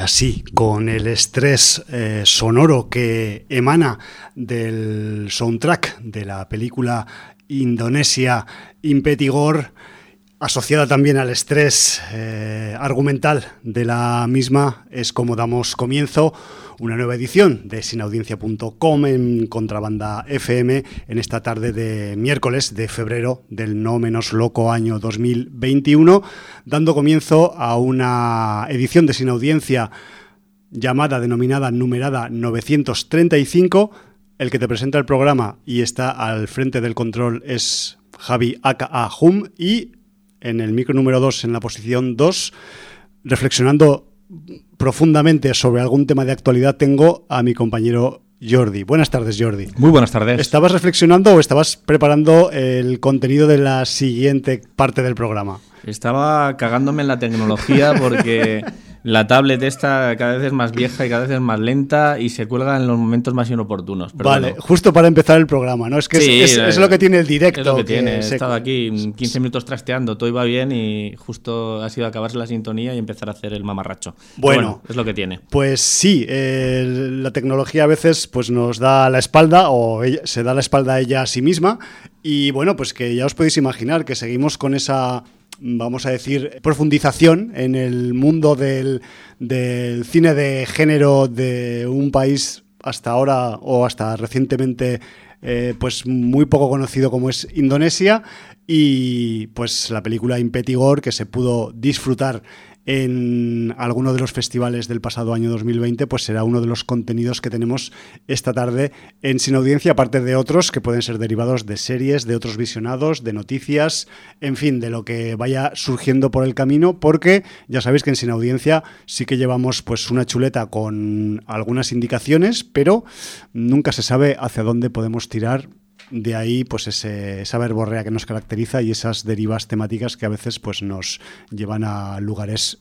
Así, con el estrés eh, sonoro que emana del soundtrack de la película Indonesia Impetigor, asociada también al estrés eh, argumental de la misma, es como damos comienzo una nueva edición de sinaudiencia.com en Contrabanda FM en esta tarde de miércoles de febrero del no menos loco año 2021, dando comienzo a una edición de Sin Audiencia llamada, denominada, numerada 935. El que te presenta el programa y está al frente del control es Javi Aka Hum y en el micro número 2, en la posición 2, reflexionando profundamente sobre algún tema de actualidad, tengo a mi compañero Jordi. Buenas tardes, Jordi. Muy buenas tardes. ¿Estabas reflexionando o estabas preparando el contenido de la siguiente parte del programa? Estaba cagándome en la tecnología porque la tablet esta cada vez es más vieja y cada vez es más lenta y se cuelga en los momentos más inoportunos. vale, justo para empezar el programa, ¿no? Es que es, lo que tiene el directo. Es lo que, tiene. He estado aquí 15 minutos trasteando, todo iba bien y justo ha sido acabarse la sintonía y empezar a hacer el mamarracho. Bueno, es lo que tiene. Pues sí, la tecnología a veces pues nos da la espalda o se da la espalda a ella a sí misma y bueno, pues que ya os podéis imaginar que seguimos con esa vamos a decir, profundización en el mundo del, cine de género de un país hasta ahora o hasta recientemente eh, pues muy poco conocido como es Indonesia. Y pues la película Impetigor que se pudo disfrutar en alguno de los festivales del pasado año 2020, pues será uno de los contenidos que tenemos esta tarde en Sin Audiencia, aparte de otros que pueden ser derivados de series, de otros visionados, de noticias, en fin, de lo que vaya surgiendo por el camino, porque ya sabéis que en Sin Audiencia sí que llevamos pues una chuleta con algunas indicaciones, pero nunca se sabe hacia dónde podemos tirar de ahí pues ese, esa verborrea que nos caracteriza y esas derivas temáticas que a veces pues nos llevan a lugares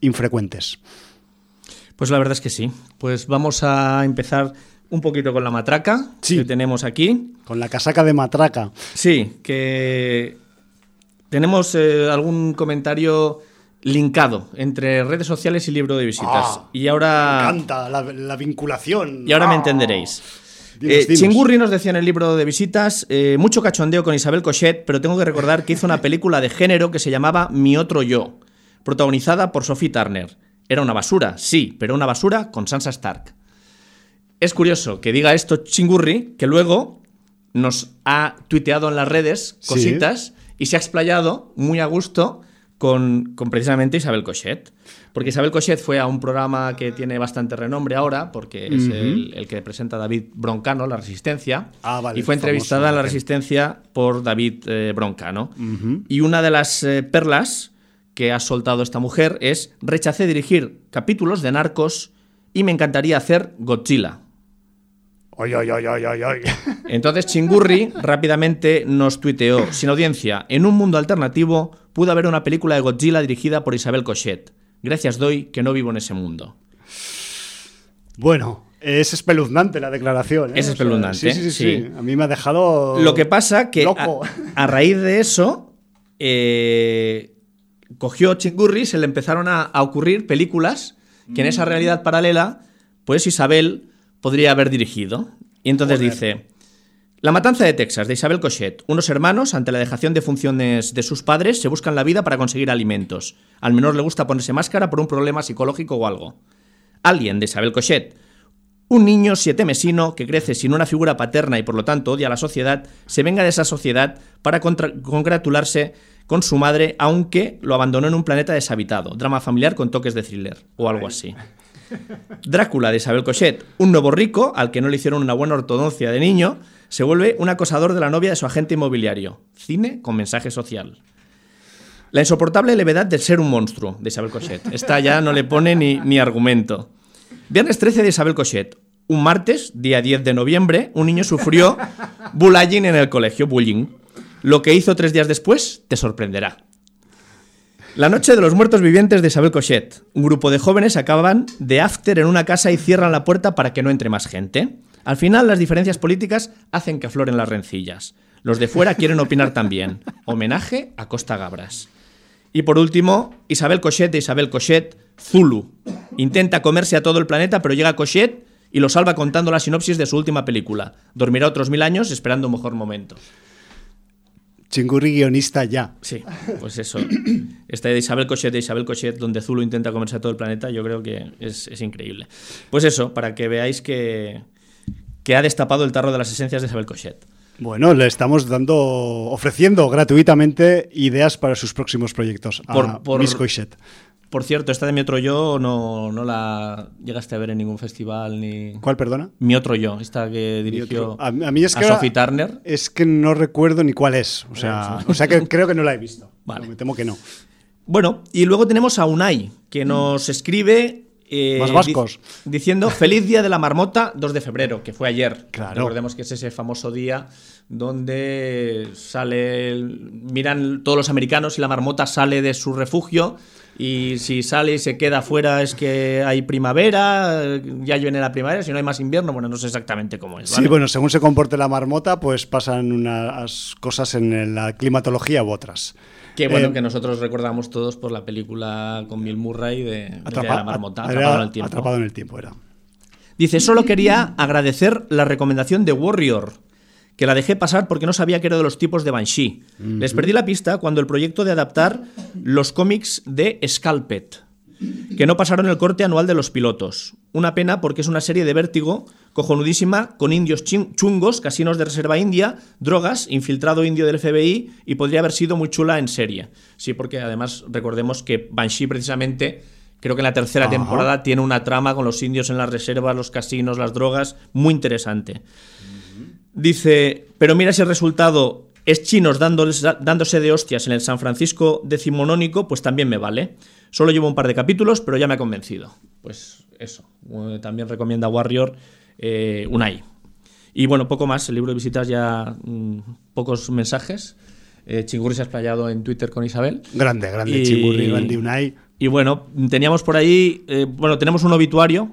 infrecuentes. Pues la verdad es que sí. Pues vamos a empezar un poquito con la matraca que tenemos aquí. Con la casaca de matraca. Sí, que tenemos eh, algún comentario linkado entre redes sociales y libro de visitas. Ah, y ahora... Me encanta la, vinculación. Y ahora me ah. entenderéis. Eh, Chingurri nos decía en el libro de visitas, eh, mucho cachondeo con Isabel Cochet, pero tengo que recordar que hizo una película de género que se llamaba Mi otro yo, protagonizada por Sophie Turner. Era una basura, sí, pero una basura con Sansa Stark. Es curioso que diga esto Chingurri, que luego nos ha tuiteado en las redes cositas y se ha explayado muy a gusto con, con precisamente Isabel Cochet. Porque Isabel Cochet fue a un programa que tiene bastante renombre ahora, porque es el, que presenta David Broncano, La Resistencia. Ah, y fue entrevistada en La Resistencia por David eh, Broncano. Y una de las eh, perlas que ha soltado esta mujer es rechacé dirigir capítulos de Narcos y me encantaría hacer Godzilla. Ay, ay, ay, Entonces Chingurri rápidamente nos tuiteó, sin audiencia, en un mundo alternativo pudo haber una película de Godzilla dirigida por Isabel Cochet. Gracias doy que no vivo en ese mundo. Bueno, es espeluznante la declaración. ¿eh? Es espeluznante. sí, sí, sí, A mí me ha dejado. Lo que pasa que a, raíz de eso eh, cogió Chingurri, se le empezaron a, ocurrir películas que en esa realidad paralela, pues Isabel podría haber dirigido. Y entonces dice: la matanza de Texas de Isabel Cochet. Unos hermanos, ante la dejación de funciones de sus padres, se buscan la vida para conseguir alimentos. Al menor le gusta ponerse máscara por un problema psicológico o algo. Alguien de Isabel Cochet. Un niño siete mesino que crece sin una figura paterna y por lo tanto odia a la sociedad, se venga de esa sociedad para congratularse con su madre, aunque lo abandonó en un planeta deshabitado. Drama familiar con toques de thriller o algo así. Drácula de Isabel Cochet, un nuevo rico al que no le hicieron una buena ortodoncia de niño, se vuelve un acosador de la novia de su agente inmobiliario. Cine con mensaje social. La insoportable levedad de ser un monstruo, de Isabel Cochet. Esta ya no le pone ni, ni argumento. Viernes 13 de Isabel Cochet. Un martes, día 10 de noviembre, un niño sufrió bullying en el colegio, bullying. Lo que hizo tres días después te sorprenderá. La noche de los muertos vivientes de Isabel Cochet. Un grupo de jóvenes acaban de after en una casa y cierran la puerta para que no entre más gente. Al final, las diferencias políticas hacen que afloren las rencillas. Los de fuera quieren opinar también. Homenaje a Costa Gabras. Y por último, Isabel Cochet de Isabel Cochet, Zulu. Intenta comerse a todo el planeta, pero llega Cochet y lo salva contando la sinopsis de su última película. Dormirá otros mil años esperando un mejor momento. Chingurri guionista ya. Sí, pues eso. Esta de Isabel Cochet de Isabel Cochet, donde Zulu intenta comerse a todo el planeta, yo creo que es, es increíble. Pues eso, para que veáis que, que ha destapado el tarro de las esencias de Isabel Cochet. Bueno, le estamos dando, ofreciendo gratuitamente ideas para sus próximos proyectos a Por- por- Miss Coixet. Por cierto, esta de Mi Otro Yo no, no la llegaste a ver en ningún festival ni... ¿Cuál, perdona? Mi Otro Yo, esta que dirigió A, a mí es a que ahora- Sophie Turner. Es que no recuerdo ni cuál es. O sea, o sea que creo que no la he visto. Vale. Me temo que no. Bueno, y luego tenemos a Unai, que nos escribe... eh, Más vascos. di- diciendo Feliz Día de la Marmota 2 de febrero, que fue ayer. Claro. Recordemos que es ese famoso día donde sale, el- miran todos los americanos y la marmota sale de su refugio y si sale y se queda afuera es que hay primavera, ya viene la primavera, si no hay más invierno, bueno, no sé exactamente cómo es. Sí, bueno, según se comporte la marmota, pues pasan unas cosas en la climatología u otras. Qué bueno Eh, que nosotros recordamos todos por la película con Bill Murray de, de atrapa- la marmota, atrapado en el tiempo. Atrapado en el tiempo era. Dice, solo quería agradecer la recomendación de Warrior, que la dejé pasar porque no sabía que era de los tipos de Banshee. Les perdí la pista cuando el proyecto de adaptar los cómics de Scalped, que no pasaron el corte anual de los pilotos. Una pena porque es una serie de vértigo cojonudísima con indios chungos, casinos de reserva india, drogas, infiltrado indio del FBI y podría haber sido muy chula en serie. Sí, porque además recordemos que Banshee precisamente creo que en la tercera Ajá. temporada tiene una trama con los indios en las reservas, los casinos, las drogas, muy interesante. Dice, pero mira si el resultado es chinos dándoles- dándose de hostias en el San Francisco decimonónico, pues también me vale. Solo llevo un par de capítulos, pero ya me ha convencido. Pues eso. Eh, También recomienda Warrior eh, Unai. Y bueno, poco más. El libro de visitas ya mm, pocos mensajes. Eh, Chingurri se ha explayado en Twitter con Isabel. Grande, grande Y- Chingurri, grande Unai. Y bueno, teníamos por ahí, eh, bueno, tenemos un obituario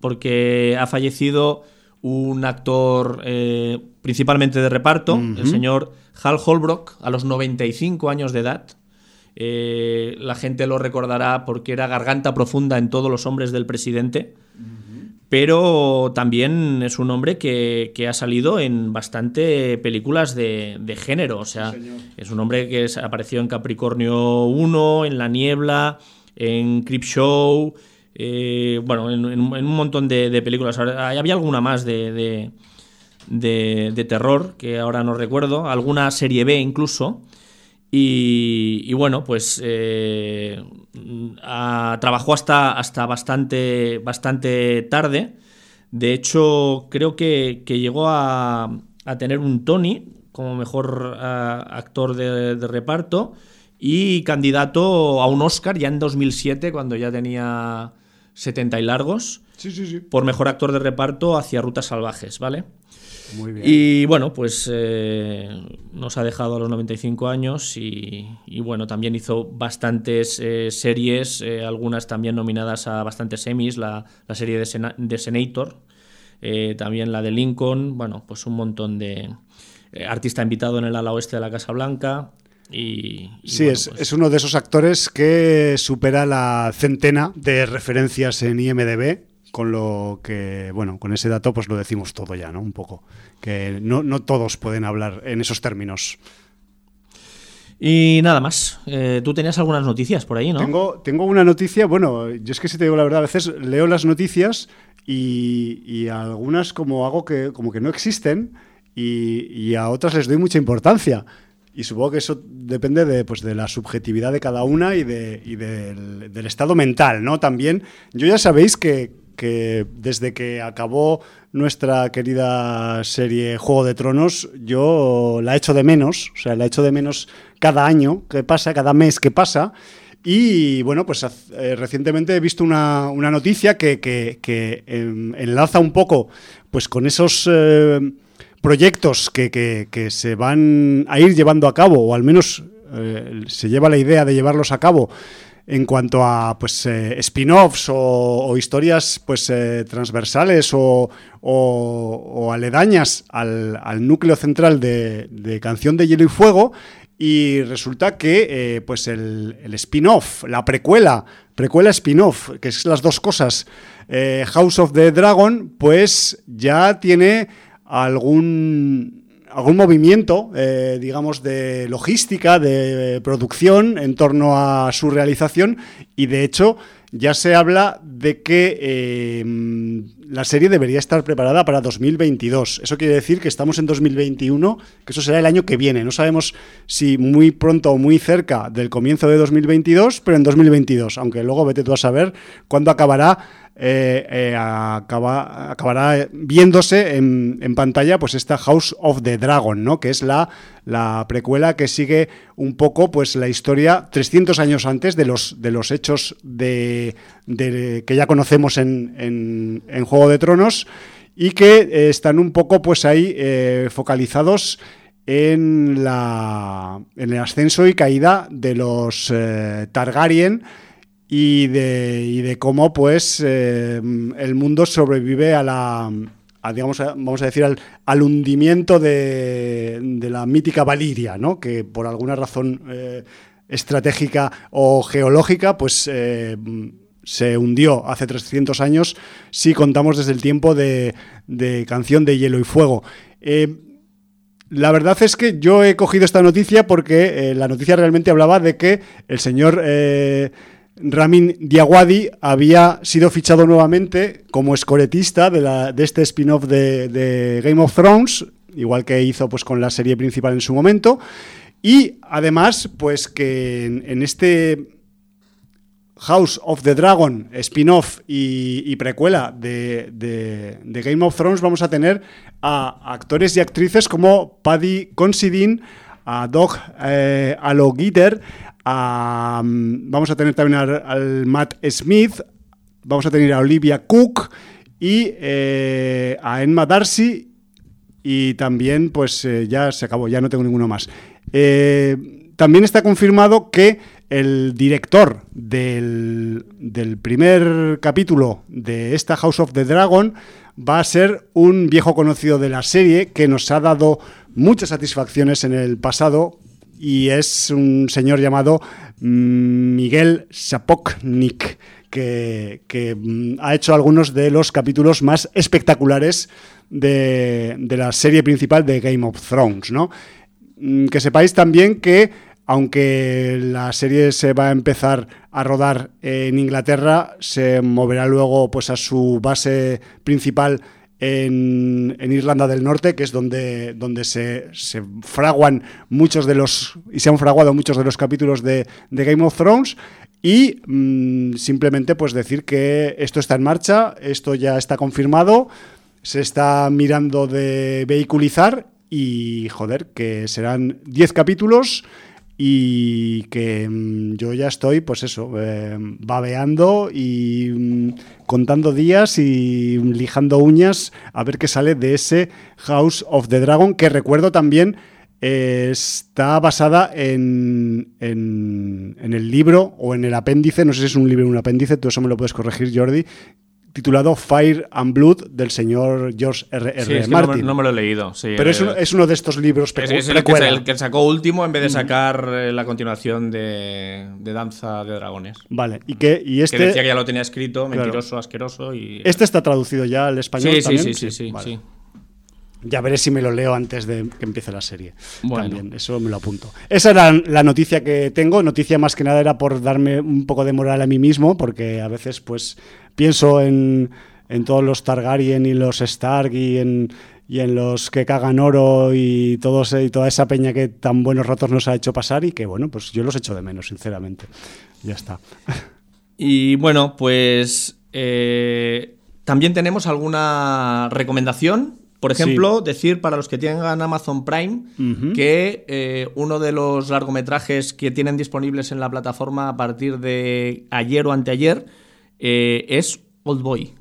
porque ha fallecido un actor eh, principalmente de reparto, el señor Hal Holbrook, a los 95 años de edad. Eh, la gente lo recordará porque era garganta profunda en todos los hombres del presidente, pero también es un hombre que, que ha salido en bastante películas de, de género. O sea, es un hombre que apareció en Capricornio 1, en La Niebla, en Creepshow, eh, bueno, en, un montón de, películas. Había alguna más de, terror que ahora no recuerdo, alguna serie B incluso. Y, y bueno, pues eh, trabajó hasta, hasta bastante, bastante tarde. De hecho, creo que, llegó a, tener un Tony como mejor actor de, de reparto y candidato a un Oscar ya en 2007, cuando ya tenía 70 y largos, Sí, sí, sí. por mejor actor de reparto hacia Rutas Salvajes, ¿vale? Muy bien. Y bueno, pues eh, nos ha dejado a los 95 años y, y bueno, también hizo bastantes eh, series, eh, algunas también nominadas a bastantes semis, la, la serie de, Sena- de Senator, también la de Lincoln, bueno, pues un montón de artista invitado en el ala oeste de la Casa Blanca. Y, y Sí, bueno, es, pues- es uno de esos actores que supera la centena de referencias en IMDB, con lo que, bueno, con ese dato pues lo decimos todo ya, ¿no? Un poco. Que no, no todos pueden hablar en esos términos. Y nada más. Eh, Tú tenías algunas noticias por ahí, ¿no? Tengo, tengo una noticia, bueno, yo es que si te digo la verdad, a veces leo las noticias y, y algunas como hago que, como que no existen y, y a otras les doy mucha importancia. Y supongo que eso depende de, pues, de la subjetividad de cada una y, de, y del, estado mental, ¿no? También, yo ya sabéis que, que desde que acabó nuestra querida serie Juego de Tronos, yo la echo de menos, o sea, la echo de menos cada año que pasa, cada mes que pasa. Y bueno, pues eh, recientemente he visto una, una noticia que, que- que, em, enlaza un poco pues con esos eh, proyectos que, que- que se van a ir llevando a cabo, o al menos eh, se lleva la idea de llevarlos a cabo en cuanto a pues eh, spin-offs o, historias pues eh, transversales o, aledañas al, núcleo central de, Canción de Hielo y Fuego y resulta que pues el, el spin-off, la precuela, precuela spin-off, que es las dos cosas, House of the Dragon, pues ya tiene algún algún movimiento, eh, digamos, de logística, de producción en torno a su realización y de hecho ya se habla de que eh, la serie debería estar preparada para 2022. Eso quiere decir que estamos en 2021, que eso será el año que viene. No sabemos si muy pronto o muy cerca del comienzo de 2022, pero en 2022, aunque luego vete tú a saber cuándo acabará eh, eh, acabará viéndose en, pantalla pues esta House of the Dragon, ¿no? que es la, la precuela que sigue un poco pues la historia 300 años antes de los, de los hechos de, que ya conocemos en, Juego de Tronos y que eh, están un poco pues ahí focalizados en, la, en el ascenso y caída de los Targaryen y de, de cómo pues eh, el mundo sobrevive a la digamos vamos a decir al, hundimiento de, la mítica Valiria ¿no? que por alguna razón eh, estratégica o geológica pues eh, se hundió hace 300 años si contamos desde el tiempo de, de Canción de Hielo y Fuego la verdad es que yo he cogido esta noticia porque la noticia realmente hablaba de que el señor Ramin Diawadi había sido fichado nuevamente como escoretista de, este spin-off de, Game of Thrones, igual que hizo pues, con la serie principal en su momento. Y además, pues que en, este House of the Dragon, spin-off y, precuela de, Game of Thrones, vamos a tener a actores y actrices como Paddy Considine, a Doug eh, vamos a tener también al, Matt Smith, vamos a tener a Olivia Cook y eh, a Emma Darcy y también pues eh, ya se acabó, ya no tengo ninguno más. Eh, también está confirmado que el director del, del, primer capítulo de esta House of the Dragon va a ser un viejo conocido de la serie que nos ha dado muchas satisfacciones en el pasado, y es un señor llamado mm, Miguel Sapoknik, que, mm, ha hecho algunos de los capítulos más espectaculares de, la serie principal de Game of Thrones. ¿no? Mm, que sepáis también que, aunque la serie se va a empezar a rodar en Inglaterra, se moverá luego pues, a su base principal en, Irlanda del Norte, que es donde, donde se, fraguan muchos de los, y se han fraguado muchos de los capítulos de, Game of Thrones. Y mm, simplemente pues decir que esto está en marcha, esto ya está confirmado, se está mirando de vehiculizar y joder, que serán 10 capítulos y que mm, yo ya estoy, pues eso, eh, babeando y mm, contando días y lijando uñas a ver qué sale de ese House of the Dragon, que recuerdo también eh, está basada en, en, en, el libro o en el apéndice, no sé si es un libro o un apéndice, tú eso me lo puedes corregir, Jordi, titulado Fire and Blood del señor George R. R. Martin. No, me lo he leído, Pero es, uno de estos libros Es, es el, que, el, que, sacó último en vez de sacar eh, la continuación de, Danza de Dragones. Vale, y que y este... Que decía que ya lo tenía escrito, mentiroso, asqueroso y... Este está traducido ya al español sí, también. Sí, sí, sí, sí, Ya veré si me lo leo antes de que empiece la serie. Bueno. También, eso me lo apunto. Esa era la noticia que tengo. Noticia más que nada era por darme un poco de moral a mí mismo, porque a veces, pues, pienso en, todos los Targaryen y los Stark y en, y en los que cagan oro y, todos, y toda esa peña que tan buenos ratos nos ha hecho pasar y que, bueno, pues yo los echo de menos, sinceramente. Ya está. Y bueno, pues eh, también tenemos alguna recomendación. Por ejemplo, decir para los que tengan Amazon Prime que eh, uno de los largometrajes que tienen disponibles en la plataforma a partir de ayer o anteayer eh, es Old Boy.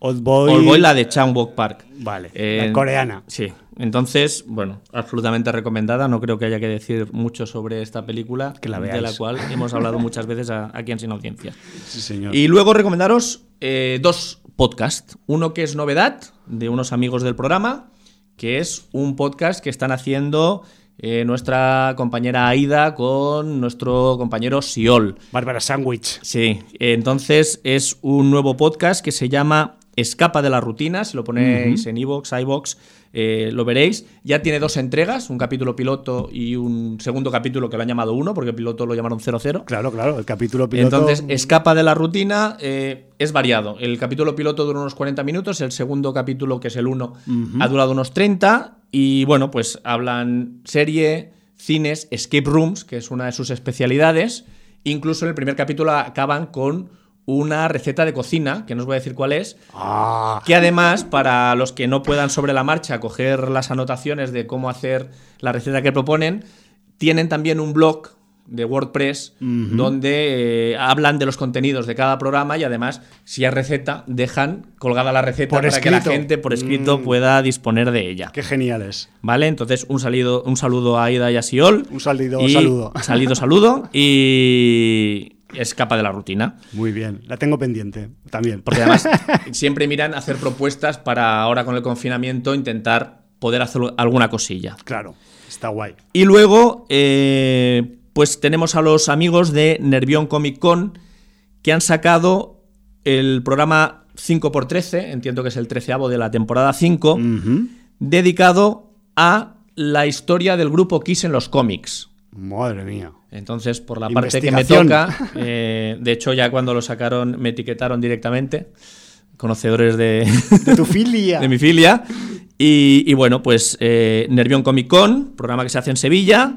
Old Boy. Old Boy, la de Chang Park. Vale. la coreana. Sí. Entonces, bueno, absolutamente recomendada. No creo que haya que decir mucho sobre esta película, Que la de la cual hemos hablado muchas veces a- aquí en Sin Audiencia. Sí, señor. Y luego recomendaros eh, dos podcasts. Uno que es novedad de unos amigos del programa, que es un podcast que están haciendo eh, nuestra compañera Aida con nuestro compañero Siol. Bárbara Sandwich. Sí, entonces es un nuevo podcast que se llama Escapa de la rutina. Si lo ponéis en iVoox, iVoox, eh, lo veréis. Ya tiene dos entregas, un capítulo piloto y un segundo capítulo que lo han llamado uno, porque el piloto lo llamaron 00. Claro, claro, el capítulo piloto. Entonces, escapa de la rutina, eh, es variado. El capítulo piloto dura unos 40 minutos, el segundo capítulo, que es el 1, ha durado unos 30. Y bueno, pues hablan serie, cines, escape rooms, que es una de sus especialidades. Incluso en el primer capítulo acaban con una receta de cocina, que no os voy a decir cuál es, Ah, que además, para los que no puedan sobre la marcha coger las anotaciones de cómo hacer la receta que proponen, tienen también un blog de WordPress donde eh, hablan de los contenidos de cada programa y además, si hay receta, dejan colgada la receta Por para que la gente por escrito Mm. pueda disponer de ella. qué geniales. ¿Vale? Entonces, un, salido, un saludo a Aida y a Siol. Un salido, Y- saludo. Salido, saludo. Y escapa de la rutina. Muy bien, la tengo pendiente también. Porque además siempre miran hacer propuestas para ahora con el confinamiento intentar poder hacer alguna cosilla. Claro, está guay. Y luego, eh, pues tenemos a los amigos de Nervión Comic Con que han sacado el programa 5x13, entiendo que es el treceavo de la temporada 5, Ujú. dedicado a la historia del grupo Kiss en los cómics. Madre mía. Entonces, por la parte que me toca, eh, de hecho ya cuando lo sacaron me etiquetaron directamente, conocedores de, De tu filia. de mi filia. Y, y bueno, pues eh, Nervión Comic Con, programa que se hace en Sevilla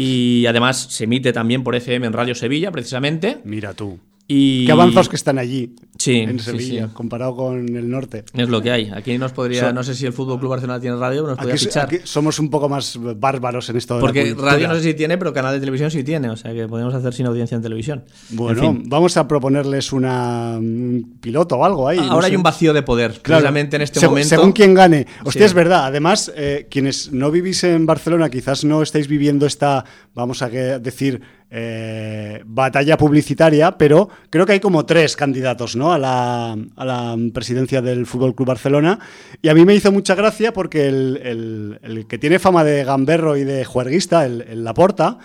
y además se emite también por FM en Radio Sevilla, precisamente. Mira tú. Y Qué avanzados que están allí. Sí, En Sevilla, sí. comparado con el norte. Es lo que hay. Aquí nos podría, So- no sé si el Fútbol Club Barcelona tiene radio, pero nos podría Aquí, fichar. aquí somos un poco más bárbaros en esto de la Porque radio no sé si tiene, pero canal de televisión sí tiene. O sea que podemos hacer sin audiencia en televisión. Bueno, En fin. vamos a proponerles una, un piloto o algo ahí. no Ahora sé. hay un vacío de poder, Claro, precisamente en este según, momento. Según quien gane. Hostia, Sí. es verdad. Además, eh, quienes no vivís en Barcelona, quizás no estáis viviendo esta, vamos a decir, eh, batalla publicitaria, pero creo que hay como tres candidatos ¿no? a, la, a la presidencia del Fútbol Club Barcelona. Y a mí me hizo mucha gracia porque el, el- el que tiene fama de gamberro y de juerguista, el, el Laporta,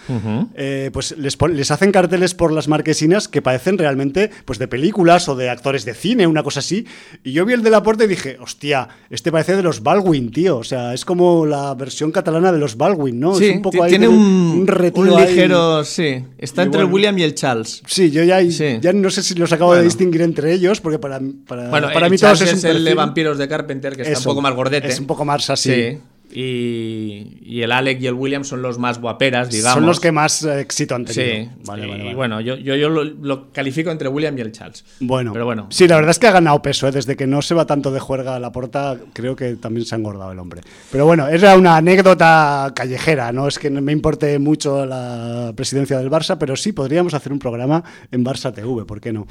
eh, pues les, les hacen carteles por las marquesinas que parecen realmente pues de películas o de actores de cine, una cosa así. Y yo vi el de la puerta y dije, hostia, este parece de los Baldwin, tío. O sea, es como la versión catalana de los Baldwin, ¿no? Sí, es un poco ahí tiene de- un, retiro un ahí. ligero. Sí, está Y entre el. William y el Charles. Sí, yo ya, Sí. ya no sé si los acabo de distinguir entre ellos, porque para, para, Bueno, para mí Charles todos es es, un el de vampiros de Carpenter, que está un Eso, poco más gordete. Es un poco más así. Sí. Y, y el Alec y el William son los más guaperas, digamos. Son los que más eh, éxito han tenido. Sí, Vale, y vale, vale. bueno, yo, yo, yo lo, lo califico entre William y el Charles. Bueno, Pero bueno. sí, la verdad es que ha ganado peso, ¿eh? desde que no se va tanto de juerga a la porta, creo que también se ha engordado el hombre. Pero bueno, era una anécdota callejera, no es que me importe mucho la presidencia del Barça, pero sí podríamos hacer un programa en Barça TV, ¿por qué no?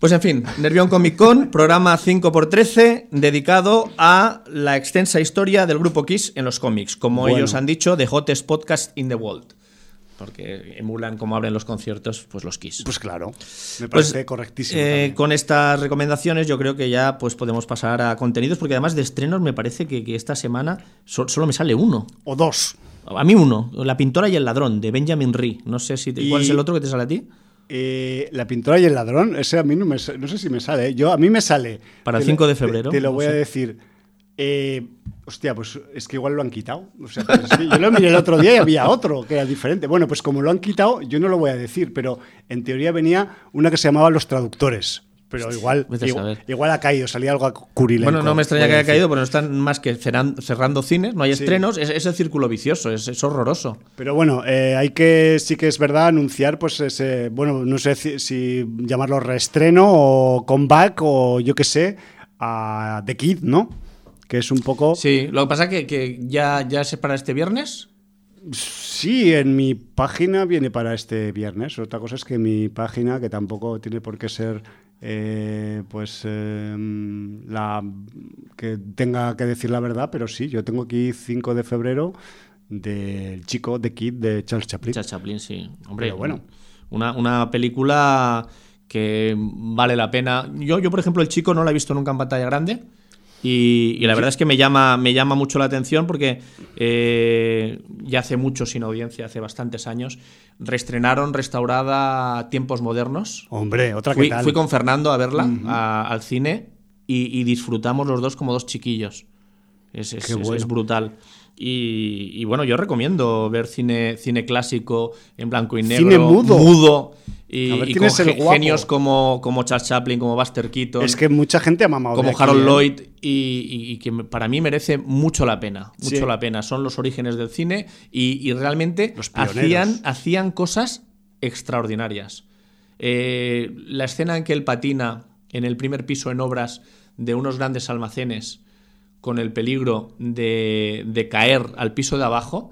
Pues en fin, Nervión Comic Con, programa 5x13, dedicado a la extensa historia del grupo Kiss en los cómics. Como Bueno. ellos han dicho, The Hottest Podcast in the World. Porque emulan como abren los conciertos, pues los Kiss. Pues claro, me Pues, parece correctísimo. eh, con estas recomendaciones yo creo que ya pues podemos pasar a contenidos, porque además de estrenos me parece que, que esta semana so- solo me sale uno. O dos. A mí uno, La pintora y el ladrón, de Benjamin Ree. No sé si te- Y- cuál es el otro que te sale a ti. Eh, la pintora y el ladrón, ese a mí no, me, no sé si me sale. ¿eh? Yo, a mí me sale. Para el Te lo- 5 de febrero, Te, lo voy a decir. Eh, hostia, pues es que igual lo han quitado. O sea, pues sí, yo lo miré el otro día y había otro que era diferente. Bueno, pues como lo han quitado, yo no lo voy a decir, pero en teoría venía una que se llamaba Los Traductores. Pero igual, a igual, ha caído, salía algo curilenco. Bueno, no me extraña que a haya decir. caído, porque no están más que cerran- cerrando cines, no hay Sí. estrenos, es, es el círculo vicioso, es, es horroroso. Pero bueno, eh, hay que, sí que es verdad, anunciar, pues ese, bueno, no sé si, si llamarlo reestreno o comeback o yo qué sé, a The Kid, ¿no? Que es un poco... Sí, lo que pasa que, que ya, ya es para este viernes. Sí, en mi página viene para este viernes. Otra cosa es que mi página, que tampoco tiene por qué ser eh, pues eh, la que tenga que decir la verdad, pero sí, yo tengo aquí 5 de febrero del chico de Kid de Charles Chaplin. Charles Chaplin, sí. Hombre, bueno. Una, una, película que vale la pena. Yo, yo, por ejemplo, el chico no la he visto nunca en pantalla grande. Y, la verdad es que me llama, me llama mucho la atención porque eh, ya hace mucho sin audiencia, hace bastantes años, reestrenaron restaurada Tiempos Modernos. Hombre, otra fui, que tal. Fui con Fernando a verla al cine y, disfrutamos los dos como dos chiquillos. Es, es brutal. Y, bueno, yo recomiendo ver cine, cine clásico en blanco y negro. Cine mudo. Y, con genios como, como Charles Chaplin, como Buster Keaton. Es que mucha gente ha mamado. Como Harold ¿eh? Lloyd. Y, que para mí merece mucho la pena. Mucho la pena. Son los orígenes del cine y, realmente hacían, hacían cosas extraordinarias. Eh, la escena en que él patina en el primer piso en obras de unos grandes almacenes con el peligro de, caer al piso de abajo,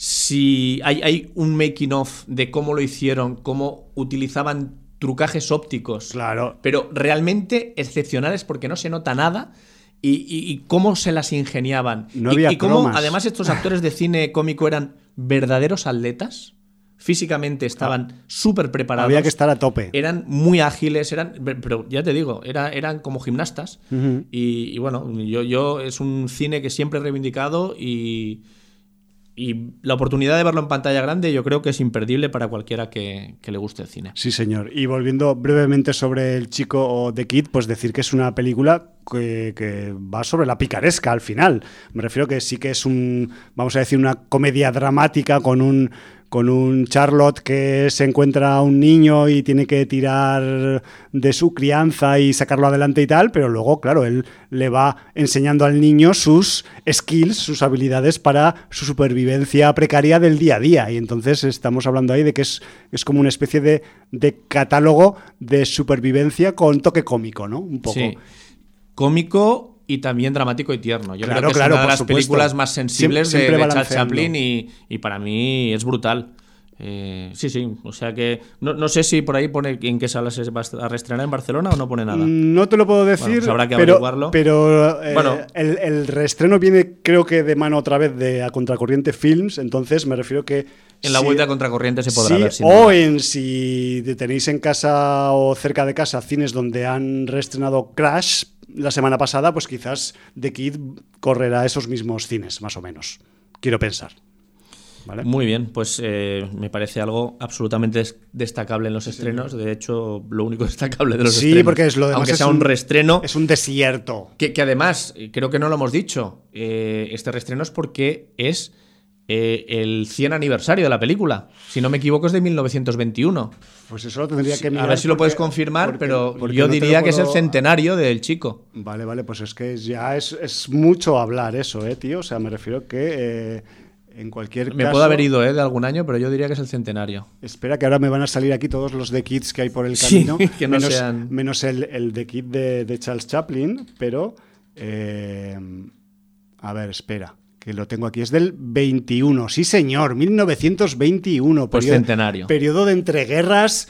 si hay, hay un making of de cómo lo hicieron, cómo utilizaban trucajes ópticos, claro. pero realmente excepcionales porque no se nota nada. Y, cómo se las ingeniaban. No y, y cómo además estos actores de cine cómico eran verdaderos atletas físicamente estaban súper preparados. Había que estar a tope. Eran muy ágiles, eran, pero ya te digo, era, eran como gimnastas. y, bueno, yo, yo es un cine que siempre he reivindicado y, y la oportunidad de verlo en pantalla grande yo creo que es imperdible para cualquiera que, le guste el cine. Sí, señor. Y volviendo brevemente sobre el chico de Kid, pues decir que es una película que, que, va sobre la picaresca al final. Me refiero que sí que es un, vamos a decir, una comedia dramática con un con un Charlotte que se encuentra a un niño y tiene que tirar de su crianza y sacarlo adelante y tal, pero luego, claro, él le va enseñando al niño sus skills, sus habilidades para su supervivencia precaria del día a día. Y entonces estamos hablando ahí de que es, es como una especie de, de catálogo de supervivencia con toque cómico, ¿no? Un poco. Sí. Cómico y también dramático y tierno. Yo creo que es una de las películas más sensibles de, Charles Chaplin y, para mí es brutal. Eh, sí, sí, o sea que no, sé si por ahí pone en qué sala se va a reestrenar en Barcelona o no pone nada. No te lo puedo decir, pues habrá que pero, averiguarlo. pero eh, bueno. el, reestreno viene creo que de mano otra vez de A Contracorriente Films, entonces me refiero que... En la vuelta a Contracorriente se podrá ver. o en si tenéis en casa o cerca de casa cines donde han reestrenado Crash, la semana pasada, pues quizás The Kid correrá esos mismos cines, más o menos. Quiero pensar. Muy bien, pues eh, me parece algo absolutamente destacable en los estrenos. De hecho, lo único destacable de los sí, estrenos. porque es lo Aunque sea un, reestreno. Es un desierto. Que, que además, creo que no lo hemos dicho, eh, este reestreno es porque es eh, el 100 aniversario de la película. Si no me equivoco, es de 1921. Pues eso lo tendría que mirar. A ver si lo puedes confirmar, pero yo diría que es el centenario del chico. Vale, vale, pues es que ya es, mucho hablar eso, ¿eh, tío? O sea, me refiero que. Eh, en cualquier me puedo haber ido ¿eh? de algún año, pero yo diría que es el centenario. Espera que ahora me van a salir aquí todos los de Kids que hay por el camino. que no menos, sean... menos el, el de Kid de, Charles Chaplin, pero... Eh, a ver, espera que lo tengo aquí, es del 21, sí señor, 1921. Pues centenario. Periodo de entreguerras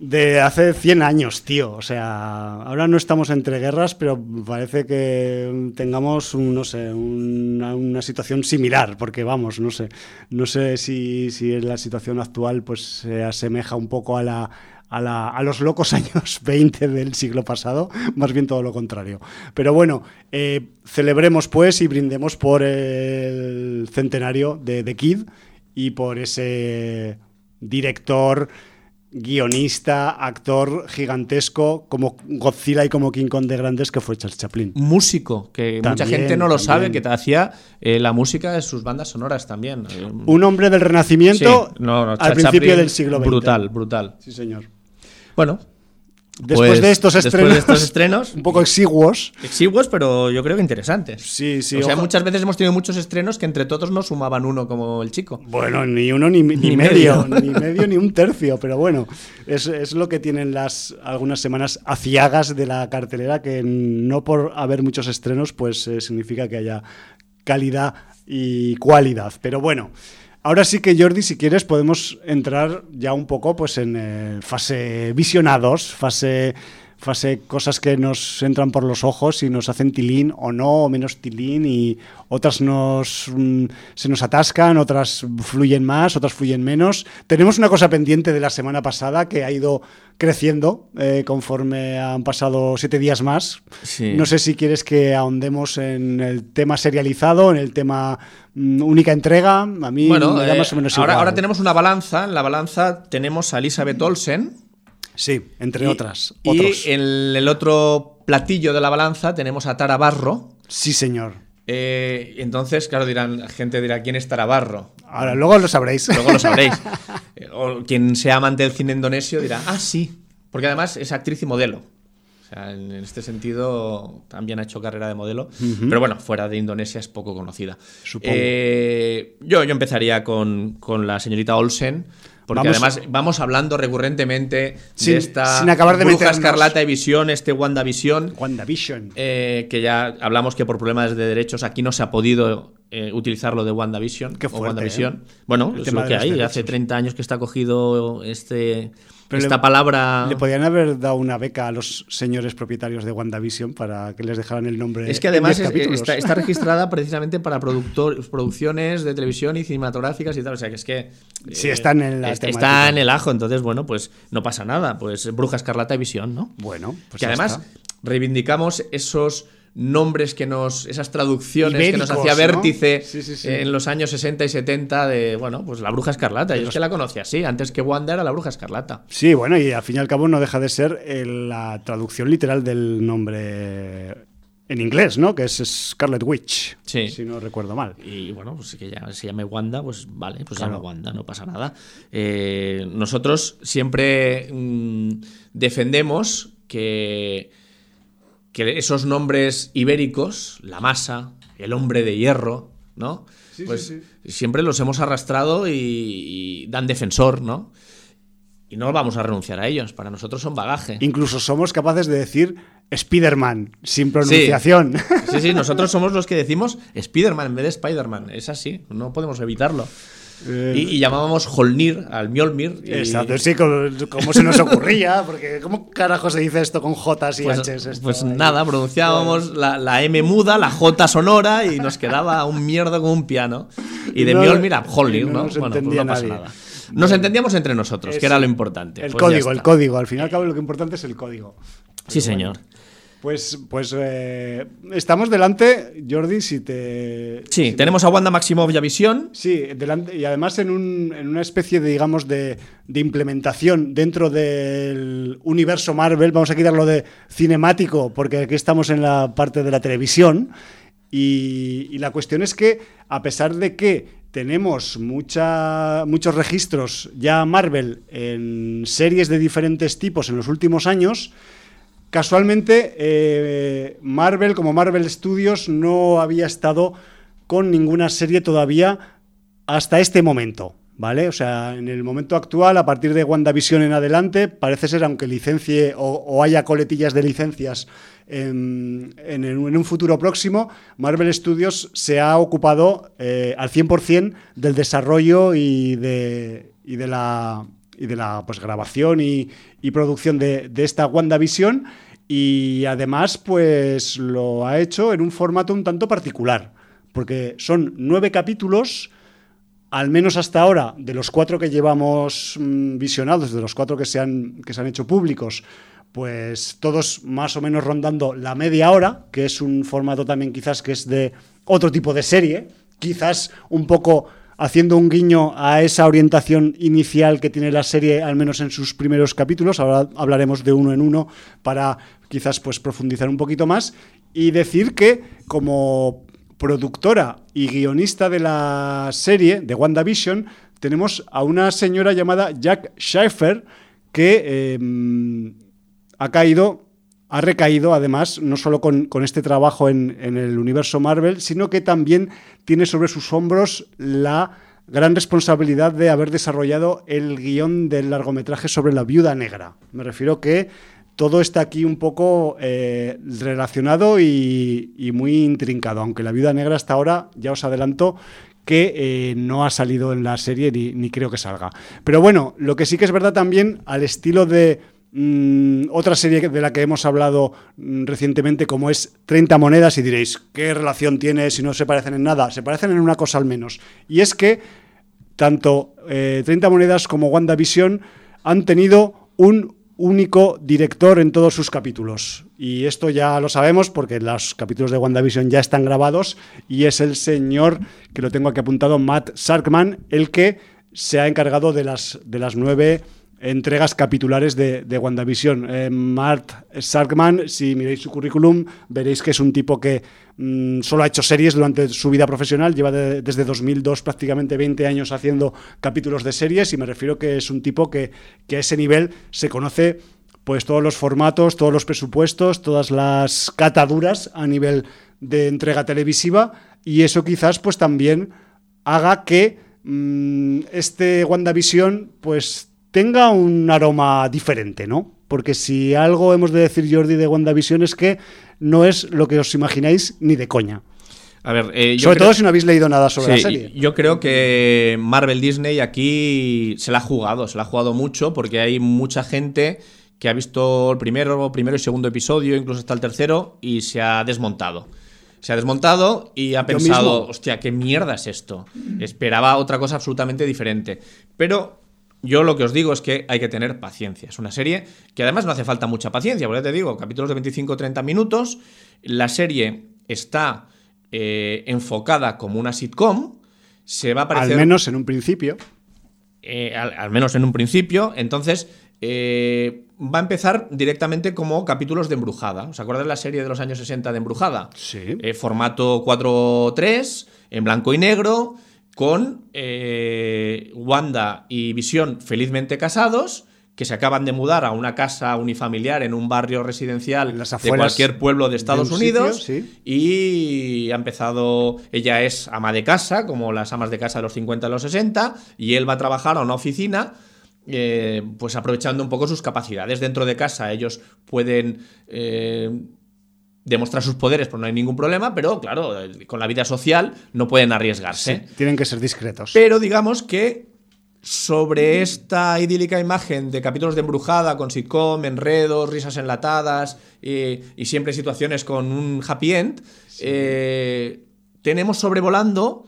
de hace 100 años, tío. O sea, ahora no estamos entre guerras, pero parece que tengamos, no sé, una, situación similar, porque vamos, no sé, no sé si, si la situación actual pues se asemeja un poco a la a, los locos años 20 del siglo pasado, más bien todo lo contrario. Pero bueno, eh, celebremos pues y brindemos por el centenario de The Kid y por ese director guionista, actor gigantesco como Godzilla y como King Kong de grandes que fue Charles Chaplin. Músico, que mucha gente no lo sabe, que te hacía eh, la música de sus bandas sonoras también. Un hombre del Renacimiento al principio del siglo XX. Brutal, brutal. Sí, señor. Bueno, Después, pues de estos estrenos, estos estrenos, un poco exiguos. Exiguos, pero yo creo que interesantes. Sí, sí. O sea, muchas veces hemos tenido muchos estrenos que entre todos no sumaban uno como el chico. Bueno, ni uno ni, medio, ni medio ni un tercio, pero bueno, es, lo que tienen las algunas semanas aciagas de la cartelera, que no por haber muchos estrenos, pues eh, significa que haya calidad y cualidad. Pero bueno. Ahora sí que Jordi, si quieres, podemos entrar ya un poco pues en eh, fase visionados, fase fase cosas que nos entran por los ojos y nos hacen tilín o no, o menos tilín, y otras nos, mm, se nos atascan, otras fluyen más, otras fluyen menos. Tenemos una cosa pendiente de la semana pasada que ha ido creciendo eh, conforme han pasado siete días más. No sé si quieres que ahondemos en el tema serializado, en el tema mm, única entrega. A mí bueno, me da más o menos eh, ahora, ahora tenemos una balanza. En la balanza tenemos a Elizabeth Olsen Sí, entre otras. Y en el otro platillo de la balanza tenemos a Tara Barro. Sí, señor. Eh, entonces, claro, dirán, gente dirá, ¿quién es Tara Barro? Ahora, luego lo sabréis. Luego lo sabréis. o quien sea amante del cine indonesio dirá, ah, sí. Porque además es actriz y modelo. O sea, en este sentido también ha hecho carrera de modelo. Pero bueno, fuera de Indonesia es poco conocida. Supongo. Eh, yo, yo empezaría con, con la señorita Olsen porque además vamos hablando recurrentemente de esta sin acabar de Bruja Escarlata y Visión, este WandaVision. WandaVision. Eh, que ya hablamos que por problemas de derechos aquí no se ha podido eh, utilizar lo de WandaVision. Qué fuerte, WandaVision. ¿eh? Bueno, es lo que hay. Hace 30 años que está cogido este esta palabra. Le podían haber dado una beca a los señores propietarios de WandaVision para que les dejaran el nombre. Es que además está, registrada precisamente para producciones de televisión y cinematográficas y tal. O sea que es que. Sí, están en la. Está en el ajo, entonces, bueno, pues no pasa nada. Pues Bruja Escarlata y Visión, ¿no? Bueno, pues. Que además reivindicamos esos nombres que nos. esas traducciones que nos hacía vértice en los años 60 y 70 de, bueno, pues la bruja escarlata. Yo es que la conocía así, antes que Wanda era la bruja escarlata. Sí, bueno, y al fin y al cabo no deja de ser eh, la traducción literal del nombre en inglés, ¿no? Que es Scarlet Witch, sí. si no recuerdo mal. Y bueno, pues que ya se llame Wanda, pues vale, pues se llama Wanda, no pasa nada. Eh, nosotros siempre mm, defendemos que que esos nombres ibéricos, la masa, el hombre de hierro, ¿no? pues siempre los hemos arrastrado y, dan defensor, ¿no? Y no vamos a renunciar a ellos, para nosotros son bagaje. Incluso somos capaces de decir Spider-Man, sin pronunciación. Sí. sí, nosotros somos los que decimos Spider-Man en vez de Spider-Man, es así, no podemos evitarlo. Eh, y, llamábamos Holnir al Mjolnir. Exacto, sí, como, se nos ocurría, porque ¿cómo carajo se dice esto con J y pues, Hs? pues nada, pronunciábamos la, M muda, la J sonora y nos quedaba un mierda con un piano. Y de Mjolnir a Holnir, ¿no? bueno, pues no pasa nada. Nos entendíamos entre nosotros, que era lo importante. El pues código, el código. Al final, cabo, lo que importante es el código. sí, señor. Pues, pues eh, estamos delante, Jordi, si te... Sí, tenemos a Wanda Maximoff y a Visión. Sí, delante, y además en, una especie de, digamos, de, implementación dentro del universo Marvel, vamos a quitarlo de cinemático, porque aquí estamos en la parte de la televisión, y, y la cuestión es que, a pesar de que tenemos mucha, muchos registros ya Marvel en series de diferentes tipos en los últimos años, Casualmente, eh, Marvel, como Marvel Studios, no había estado con ninguna serie todavía hasta este momento. ¿Vale? O sea, en el momento actual, a partir de WandaVision en adelante, parece ser, aunque licencie o, haya coletillas de licencias en, un futuro próximo, Marvel Studios se ha ocupado eh, al 100% del desarrollo y de, y de la y de la pues, grabación y, producción de, de, esta WandaVision. Y además pues lo ha hecho en un formato un tanto particular, porque son nueve capítulos, al menos hasta ahora, de los cuatro que llevamos mm, visionados, de los cuatro que se, han, que se han hecho públicos, pues todos más o menos rondando la media hora, que es un formato también quizás que es de otro tipo de serie, quizás un poco haciendo un guiño a esa orientación inicial que tiene la serie, al menos en sus primeros capítulos. Ahora hablaremos de uno en uno para quizás pues profundizar un poquito más y decir que como productora y guionista de la serie de WandaVision tenemos a una señora llamada Jack Schaefer que em, ha caído ha recaído además no solo con, este trabajo en, el universo Marvel, sino que también tiene sobre sus hombros la gran responsabilidad de haber desarrollado el guion del largometraje sobre la viuda negra. Me refiero que todo está aquí un poco eh, relacionado y, muy intrincado, aunque la viuda negra hasta ahora, ya os adelanto, que eh, no ha salido en la serie ni, ni creo que salga. Pero bueno, lo que sí que es verdad también, al estilo de Mm, otra serie de la que hemos hablado mm, recientemente, como es 30 monedas, y diréis, ¿qué relación tiene si no se parecen en nada? Se parecen en una cosa al menos. Y es que tanto 30 eh, monedas como WandaVision han tenido un único director en todos sus capítulos. Y esto ya lo sabemos porque los capítulos de WandaVision ya están grabados y es el señor, que lo tengo aquí apuntado, Matt Sarkman, el que se ha encargado de las, de las nueve entregas capitulares de, de WandaVision. Eh, Mart Sarkman, si miráis su currículum, veréis que es un tipo que mm, solo ha hecho series durante su vida profesional, lleva desde 2002 prácticamente 20 años haciendo capítulos de series y me refiero que es un tipo que, que a ese nivel se conoce pues todos los formatos, todos los presupuestos, todas las cataduras a nivel de entrega televisiva y eso quizás pues también haga que mm, este WandaVision pues tenga un aroma diferente, ¿no? Porque si algo hemos de decir, Jordi, de WandaVision es que no es lo que os imagináis ni de coña. A ver, eh, sobre todo si no habéis leído nada sobre la serie. Yo creo que Marvel Disney aquí se la ha jugado, se la ha jugado mucho porque hay mucha gente que ha visto el primero, primero y segundo episodio, incluso hasta el tercero, y se ha desmontado. Se ha desmontado y ha pensado, hostia, ¿qué mierda es esto? Esperaba otra cosa absolutamente diferente. Pero yo lo que os digo es que hay que tener paciencia. Es una serie que además no hace falta mucha paciencia, porque ya te digo, capítulos de 25-30 minutos. La serie está eh, enfocada como una sitcom. Se va a parecer. Al menos en un principio. Eh, al, menos en un principio. Entonces, eh, va a empezar directamente como capítulos de Embrujada. ¿Os acordáis de la serie de los años 60 de Embrujada? Sí. formato 4-3, en blanco y negro con eh, Wanda y Visión felizmente casados, que se acaban de mudar a una casa unifamiliar en un barrio residencial de cualquier pueblo de Estados Unidos y ha empezado, ella es ama de casa, como las amas de casa de los 50 y los 60, y él va a trabajar a una oficina. Eh, pues aprovechando un poco sus capacidades dentro de casa, ellos pueden eh, demostrar sus poderes, pues no hay ningún problema, pero claro, con la vida social no pueden arriesgarse. tienen que ser discretos. Pero digamos que sobre esta idílica imagen de capítulos de embrujada con sitcom, enredos, risas enlatadas y, siempre situaciones con un happy end, eh, tenemos sobrevolando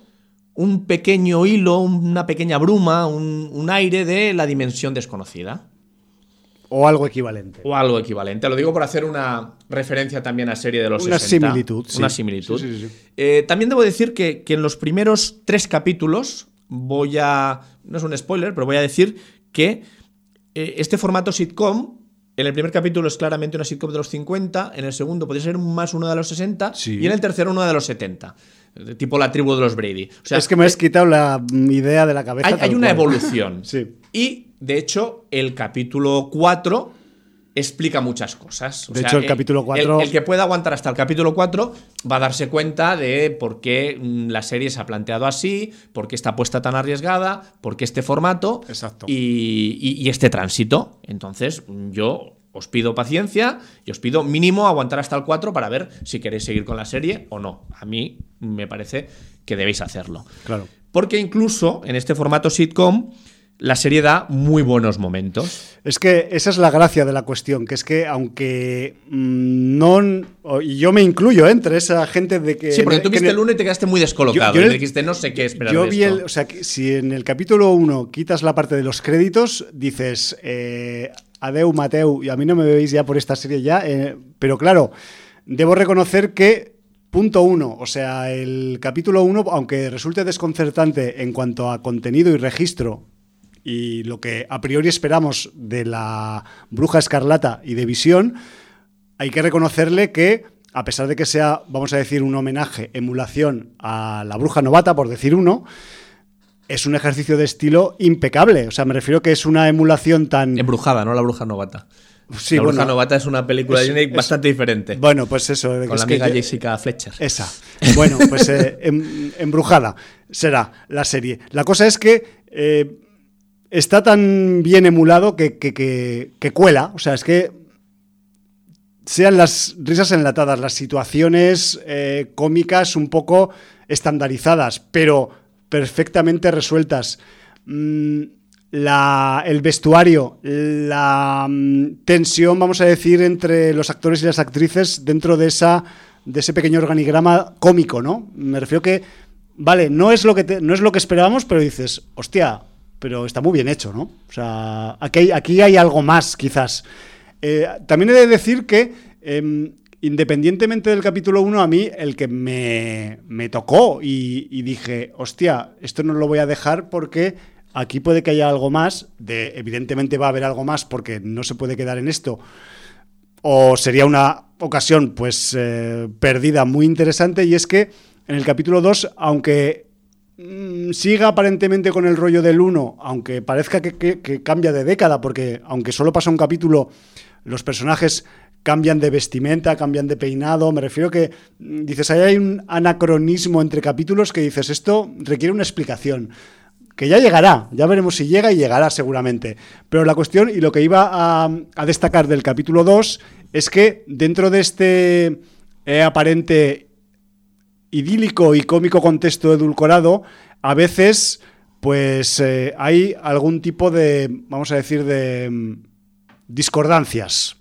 un pequeño hilo, una pequeña bruma, un aire de la dimensión desconocida. O algo equivalente. O algo equivalente. Lo digo por hacer una referencia también a serie de los una Similitud, Una similitud. Eh, también debo decir que, en los primeros tres capítulos voy a... No es un spoiler, pero voy a decir que eh, este formato sitcom en el primer capítulo es claramente una sitcom de los 50, en el segundo podría ser más uno de los 60 y en el tercero uno de los 70. Tipo la tribu de los Brady. O sea, es que me has quitado la idea de la cabeza. Hay, hay una evolución. sí. Y de hecho, el capítulo 4 explica muchas cosas. de hecho, el, capítulo 4... El, que pueda aguantar hasta el capítulo 4 va a darse cuenta de por qué mm, la serie se ha planteado así, por qué está puesta tan arriesgada, por qué este formato Y, este tránsito. Entonces, yo os pido paciencia y os pido mínimo aguantar hasta el 4 para ver si queréis seguir con la serie o no. A mí me parece que debéis hacerlo. Claro. Porque incluso en este formato sitcom la serie da muy buenos momentos. Es que esa es la gracia de la cuestión, que es que aunque mm, no... Y yo me incluyo entre esa gente de que... Sí, porque tú viste el 1 y te quedaste muy descolocado. y dijiste, no sé qué esperar Yo vi el... O sea, si en el capítulo 1 quitas la parte de los créditos, dices... Eh, Adeu, Mateu, y a mí no me veis ya por esta serie ya, eh, pero claro, debo reconocer que Punto uno, o sea, el capítulo 1, aunque resulte desconcertante en cuanto a contenido y registro y lo que a priori esperamos de la Bruja Escarlata y de Visión, hay que reconocerle que, a pesar de que sea, vamos a decir, un homenaje, emulación a la Bruja Novata, por decir uno, es un ejercicio de estilo impecable. O sea, me refiero que es una emulación tan... Embrujada, no la Bruja Novata. la Bruja Novata es una película de Disney bastante diferente. Bueno, pues eso. Con la amiga Jessica Fletcher. Esa. Bueno, pues eh, em, embrujada será la serie. La cosa es que eh, está tan bien emulado que, que, cuela. O sea, es que sean las risas enlatadas, las situaciones eh, cómicas un poco estandarizadas, pero perfectamente resueltas. Mm, la- el vestuario, la mm, tensión, vamos a decir, entre los actores y las actrices dentro de, esa, de ese pequeño organigrama cómico, ¿no? Me refiero que, vale, no es lo que, no es lo que esperábamos, pero dices, hostia, pero está muy bien hecho, ¿no? O sea, aquí aquí hay algo más, quizás. Eh, también he de decir que, em, independientemente del capítulo 1, a mí el que me, me tocó y, dije, hostia, esto no lo voy a dejar porque aquí puede que haya algo más, de, evidentemente va a haber algo más porque no se puede quedar en esto, o sería una ocasión pues eh, perdida muy interesante y es que en el capítulo 2, aunque siga aparentemente con el rollo del 1, aunque parezca que, cambia de década, porque aunque solo pasa un capítulo, los personajes cambian de vestimenta, cambian de peinado, me refiero que mm, dices, ahí hay un anacronismo entre capítulos que dices, esto requiere una explicación que ya llegará, ya veremos si llega y llegará seguramente. Pero la cuestión y lo que iba a, a destacar del capítulo 2 es que dentro de este eh, aparente idílico y cómico contexto edulcorado, a veces pues eh, hay algún tipo de, vamos a decir, de mm, discordancias.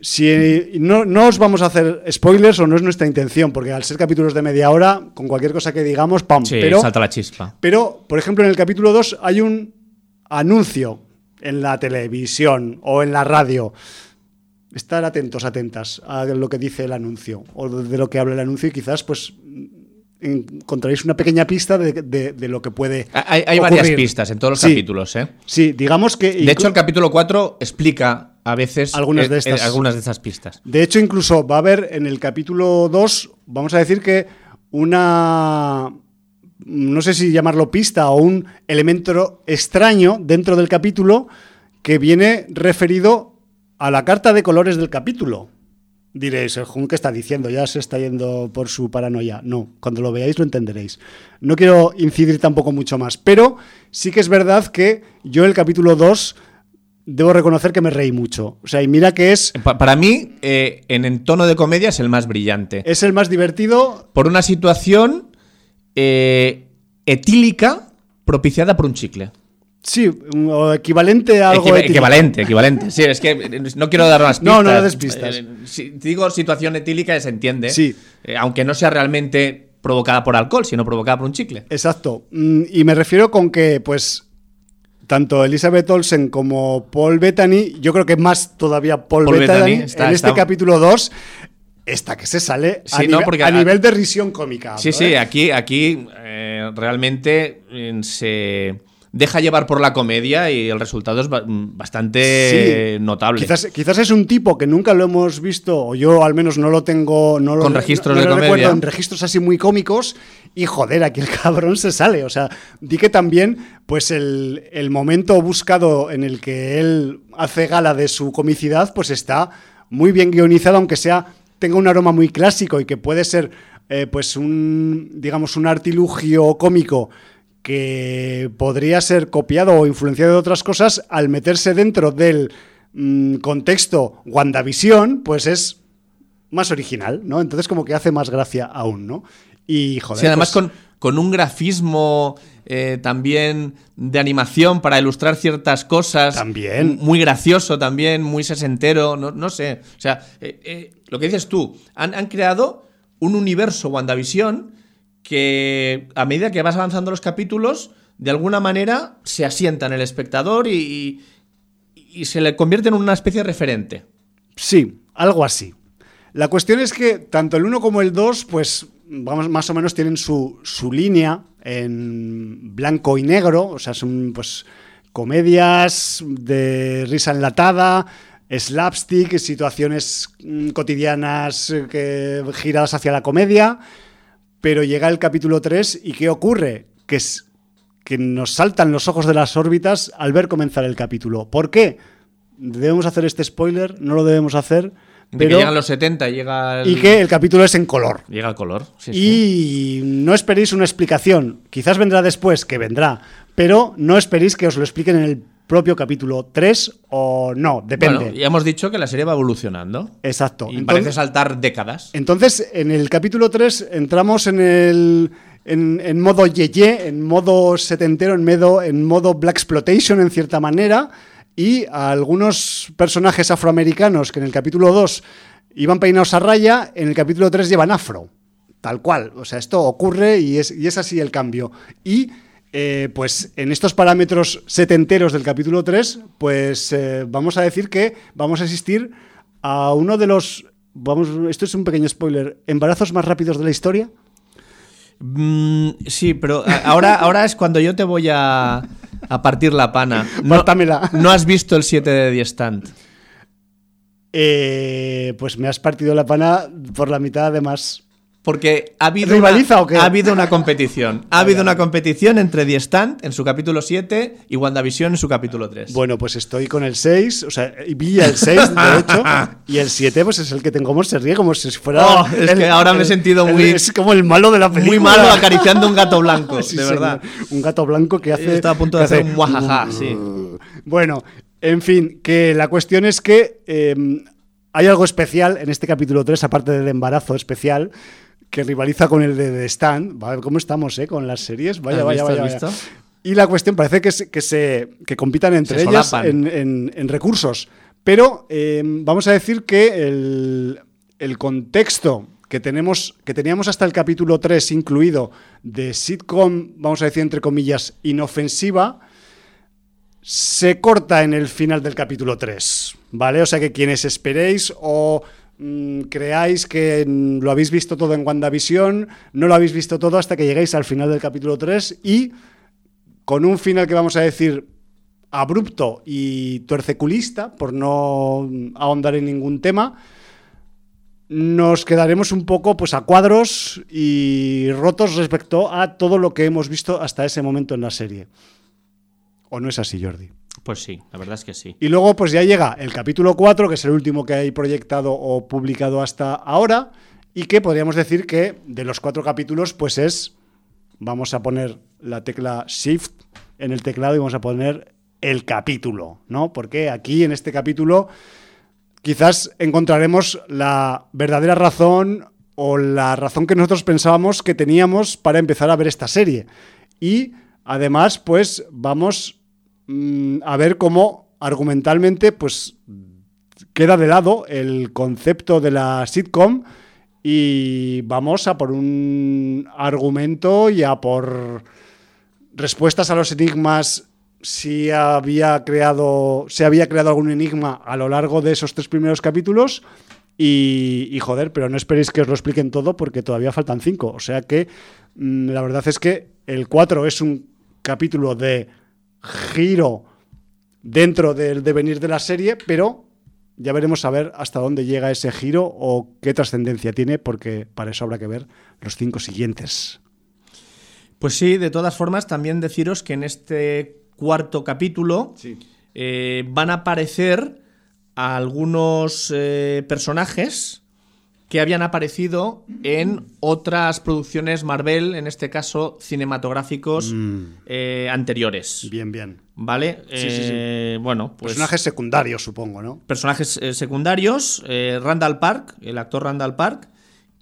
Si no, no os vamos a hacer spoilers o no es nuestra intención, porque al ser capítulos de media hora, con cualquier cosa que digamos, ¡pam! Sí, pero, salta la chispa. pero, por ejemplo, en el capítulo 2 hay un anuncio en la televisión o en la radio. Estar atentos, atentas a lo que dice el anuncio o de lo que habla el anuncio y quizás pues encontraréis una pequeña pista de, de- de lo que puede Hay, hay varias pistas en todos los Sí. capítulos, ¿eh? Sí, digamos que... De hecho, el capítulo 4 explica a veces Algunas eh, de estas. eh, algunas de estas pistas. De hecho, incluso va a haber en el capítulo 2, vamos a decir que una. No sé si llamarlo pista o un elemento extraño dentro del capítulo que viene referido a la carta de colores del capítulo. Diréis, el Jun que está diciendo, ya se está yendo por su paranoia. No, cuando lo veáis lo entenderéis. No quiero incidir tampoco mucho más, pero sí que es verdad que yo el capítulo 2 debo reconocer que me reí mucho. O sea, y mira que es, Pa- para mí, eh, en, en tono de comedia es el más brillante. es el más divertido Por una situación eh, etílica propiciada por un chicle. Sí, o equivalente a algo Equiva- equivalente, equivalente. Sí, es que eh, no quiero dar más pistas. No, no des pistas. Eh, si digo situación etílica, se entiende. Sí. Eh, aunque no sea realmente provocada por alcohol, sino provocada por un chicle. Exacto. Mm, Y me refiero con que, pues, tanto Elizabeth Olsen como Paul Bettany, yo creo que más todavía Paul, Paul Bettany, Bettany está- en este está- capítulo 2, esta que se sale a, Sí, no, nive- porque a a- nivel de risión cómica. Sí, sí, ¿eh? aquí, aquí eh, realmente eh, se deja llevar por la comedia y el resultado es ba- bastante Sí. notable. Quizás, quizás es un tipo que nunca lo hemos visto, o yo al menos no lo tengo. No lo, Con registros no- no de lo comedia. recuerdo en registros así muy cómicos. Y joder, aquí el cabrón se sale. O sea, di que también, pues el, el momento buscado en el que él hace gala de su comicidad, pues está muy bien guionizado, aunque sea tenga un aroma muy clásico y que puede ser, eh, pues un, digamos, un artilugio cómico que podría ser copiado o influenciado de otras cosas, al meterse dentro del mm, contexto WandaVision, pues es más original, ¿no? Entonces como que hace más gracia aún, ¿no? Y joder, Sí, además pues, con, con un grafismo eh, también de animación para ilustrar ciertas cosas. También. Muy gracioso también, muy sesentero, no, no sé. O sea, eh, eh, lo que dices tú, han, han creado un universo WandaVision que a medida que vas avanzando los capítulos, de alguna manera se asienta en el espectador y, y- se le convierte en una especie de referente. Sí, algo así. La cuestión es que tanto el 1 como el 2, pues vamos, más o menos tienen su, su línea en blanco y negro, o sea, son pues comedias de risa enlatada, slapstick, situaciones mm, cotidianas eh, que giradas hacia la comedia, pero llega el capítulo 3 y ¿qué ocurre? Que es que nos saltan los ojos de las órbitas al ver comenzar el capítulo. ¿Por qué? ¿Debemos hacer este spoiler? ¿No lo debemos hacer? De Pero, que llegan los 70, llega el, y que el capítulo es en color. llega el color. sí, sí. Y no esperéis una explicación. Quizás vendrá después, que vendrá. Pero no esperéis que os lo expliquen en el propio capítulo 3 o no, depende. Bueno, ya hemos dicho que la serie va evolucionando. Exacto. Y Entonces- parece saltar décadas. Entonces, en el capítulo 3 entramos en el en, modo yeye, en modo setentero, en modo, en modo Black Exploitation en cierta manera, y a algunos personajes afroamericanos que en el capítulo 2 iban peinados a raya, en el capítulo 3 llevan afro. Tal cual. O sea, esto ocurre y es, y es así el cambio. Y eh, pues en estos parámetros setenteros del capítulo 3, pues eh, vamos a decir que vamos a asistir a uno de los, vamos, esto es un pequeño spoiler, embarazos más rápidos de la historia. Mm, sí, pero ahora, ahora es cuando yo te voy a, a partir la pana. No, no has visto el 7 de The Stand. Eh, pues me has partido la pana por la mitad además. Porque ha habido, una, ha habido una competición. Ha habido una competición entre The Stand en su capítulo 7 y WandaVision en su capítulo 3. Bueno, pues estoy con el 6, o sea, vi el 6, de hecho, y el 7 pues es el que tengo como se ríe, como si fuera... Oh, es que ahora me he sentido muy... es como el malo de la película. Muy malo acariciando un gato blanco, de verdad. Un gato blanco que hace... Está a punto de hacer un guajaja, sí. Bueno, en fin, que la cuestión es que em, hay algo especial en este capítulo 3, aparte del embarazo especial, que rivaliza con el de The Stand. ¿Cómo estamos eh, con las series? Vaya, vaya, vaya, Y la cuestión parece que, se, que, se, que compitan entre ellas en, recursos. Pero em, vamos a decir que el, el contexto que, tenemos, que teníamos hasta el capítulo 3 incluido de sitcom, vamos a decir entre comillas, inofensiva, se corta en el final del capítulo 3, ¿vale? O sea que quienes esperéis o creáis que lo habéis visto todo en WandaVision, no lo habéis visto todo hasta que lleguéis al final del capítulo 3 y con un final que vamos a decir abrupto y tuerceculista, por no ahondar en ningún tema, nos quedaremos un poco pues a cuadros y rotos respecto a todo lo que hemos visto hasta ese momento en la serie. ¿O no es así, Jordi? Pues sí, la verdad es que sí. Y luego pues ya llega el capítulo 4, que es el último que hay proyectado o publicado hasta ahora, y que podríamos decir que de los cuatro capítulos pues es, vamos a poner la tecla Shift en el teclado y vamos a poner el capítulo, ¿no? Porque aquí en este capítulo quizás encontraremos la verdadera razón o la razón que nosotros pensábamos que teníamos para empezar a ver esta serie. Y Además, pues vamos mm, a ver cómo argumentalmente pues queda de lado el concepto de la sitcom y vamos a por un argumento y a por respuestas a los enigmas si había creado se había creado algún enigma a lo largo de esos tres primeros capítulos y, y, joder, pero no esperéis que os lo expliquen todo porque todavía faltan cinco. O sea que mm, la verdad es que el 4 es un capítulo de giro dentro del devenir de la serie, pero ya veremos a ver hasta dónde llega ese giro o qué trascendencia tiene, porque para eso habrá que ver los cinco siguientes. Pues sí, de todas formas, también deciros que en este cuarto capítulo eh, van a aparecer algunos eh, personajes que habían aparecido en otras producciones Marvel, en este caso cinematográficos mm. eh, anteriores. Bien, bien. ¿Vale? Eh, bueno, pues. Personajes secundarios, supongo, ¿no? Personajes eh, secundarios. Randall Park, el actor Randall Park,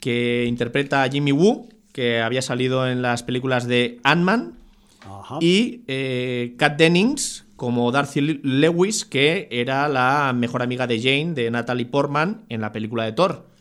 que interpreta a Jimmy Woo, que había salido en las películas de Ant-Man. Y Kat Dennings, como Darcy Lewis, que era la mejor amiga de Jane, de Natalie Portman, en la película de Thor.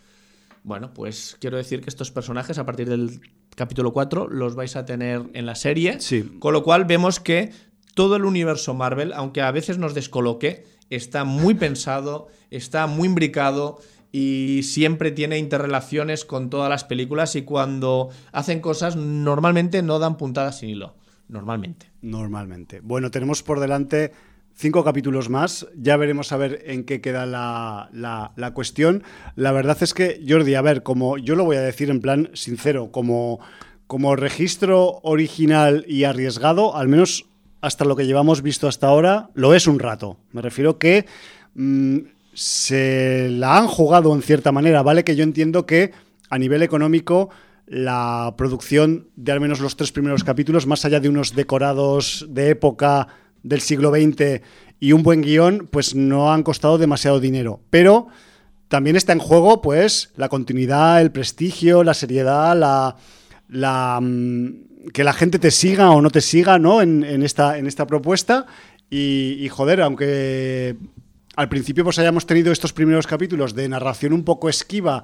Bueno, pues quiero decir que estos personajes a partir del capítulo 4 los vais a tener en la serie. Sí. Con lo cual vemos que todo el universo Marvel, aunque a veces nos descoloque, está muy pensado, está muy imbricado y siempre tiene interrelaciones con todas las películas y cuando hacen cosas normalmente no dan puntadas sin hilo. Normalmente. Normalmente. Bueno, tenemos por delante cinco capítulos más. Ya veremos a ver en qué queda la, la, cuestión. La verdad es que, Jordi, a ver, como yo lo voy a decir en plan sincero, como, como registro original y arriesgado, al menos hasta lo que llevamos visto hasta ahora, lo es un rato. Me refiero que mm, se la han jugado en cierta manera, ¿vale? Que yo entiendo que a nivel económico la producción de al menos los tres primeros capítulos, más allá de unos decorados de época del siglo XX y un buen guion, pues no han costado demasiado dinero. Pero también está en juego, pues, la continuidad, el prestigio, la seriedad, la, la, mm, que la gente te siga o no te siga ¿no? En, esta, en esta propuesta. Y, joder, aunque al principio pues hayamos tenido estos primeros capítulos de narración un poco esquiva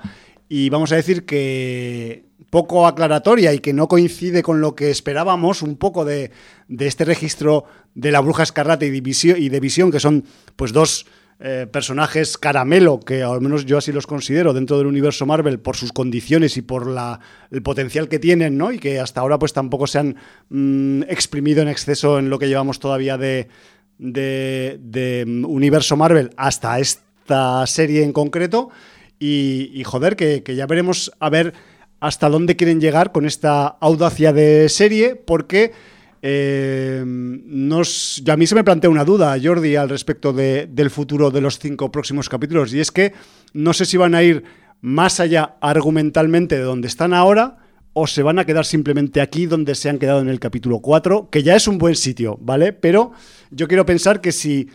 y vamos a decir que poco aclaratoria y que no coincide con lo que esperábamos un poco de, de este registro de la bruja escarlata y, y de visión, que son pues dos eh, personajes caramelo, que al menos yo así los considero dentro del universo Marvel por sus condiciones y por la, el potencial que tienen, ¿no? Y que hasta ahora pues tampoco se han mm, exprimido en exceso en lo que llevamos todavía de, de, mm, universo Marvel hasta esta serie en concreto. Y, joder, que, que ya veremos a ver hasta dónde quieren llegar con esta audacia de serie, porque eh, a mí se me plantea una duda, Jordi, al respecto del futuro de los cinco próximos capítulos, y es que no sé si van a ir más allá argumentalmente de donde están ahora o se van a quedar simplemente aquí donde se han quedado en el capítulo 4, que ya es un buen sitio, ¿vale? Pero yo quiero pensar que si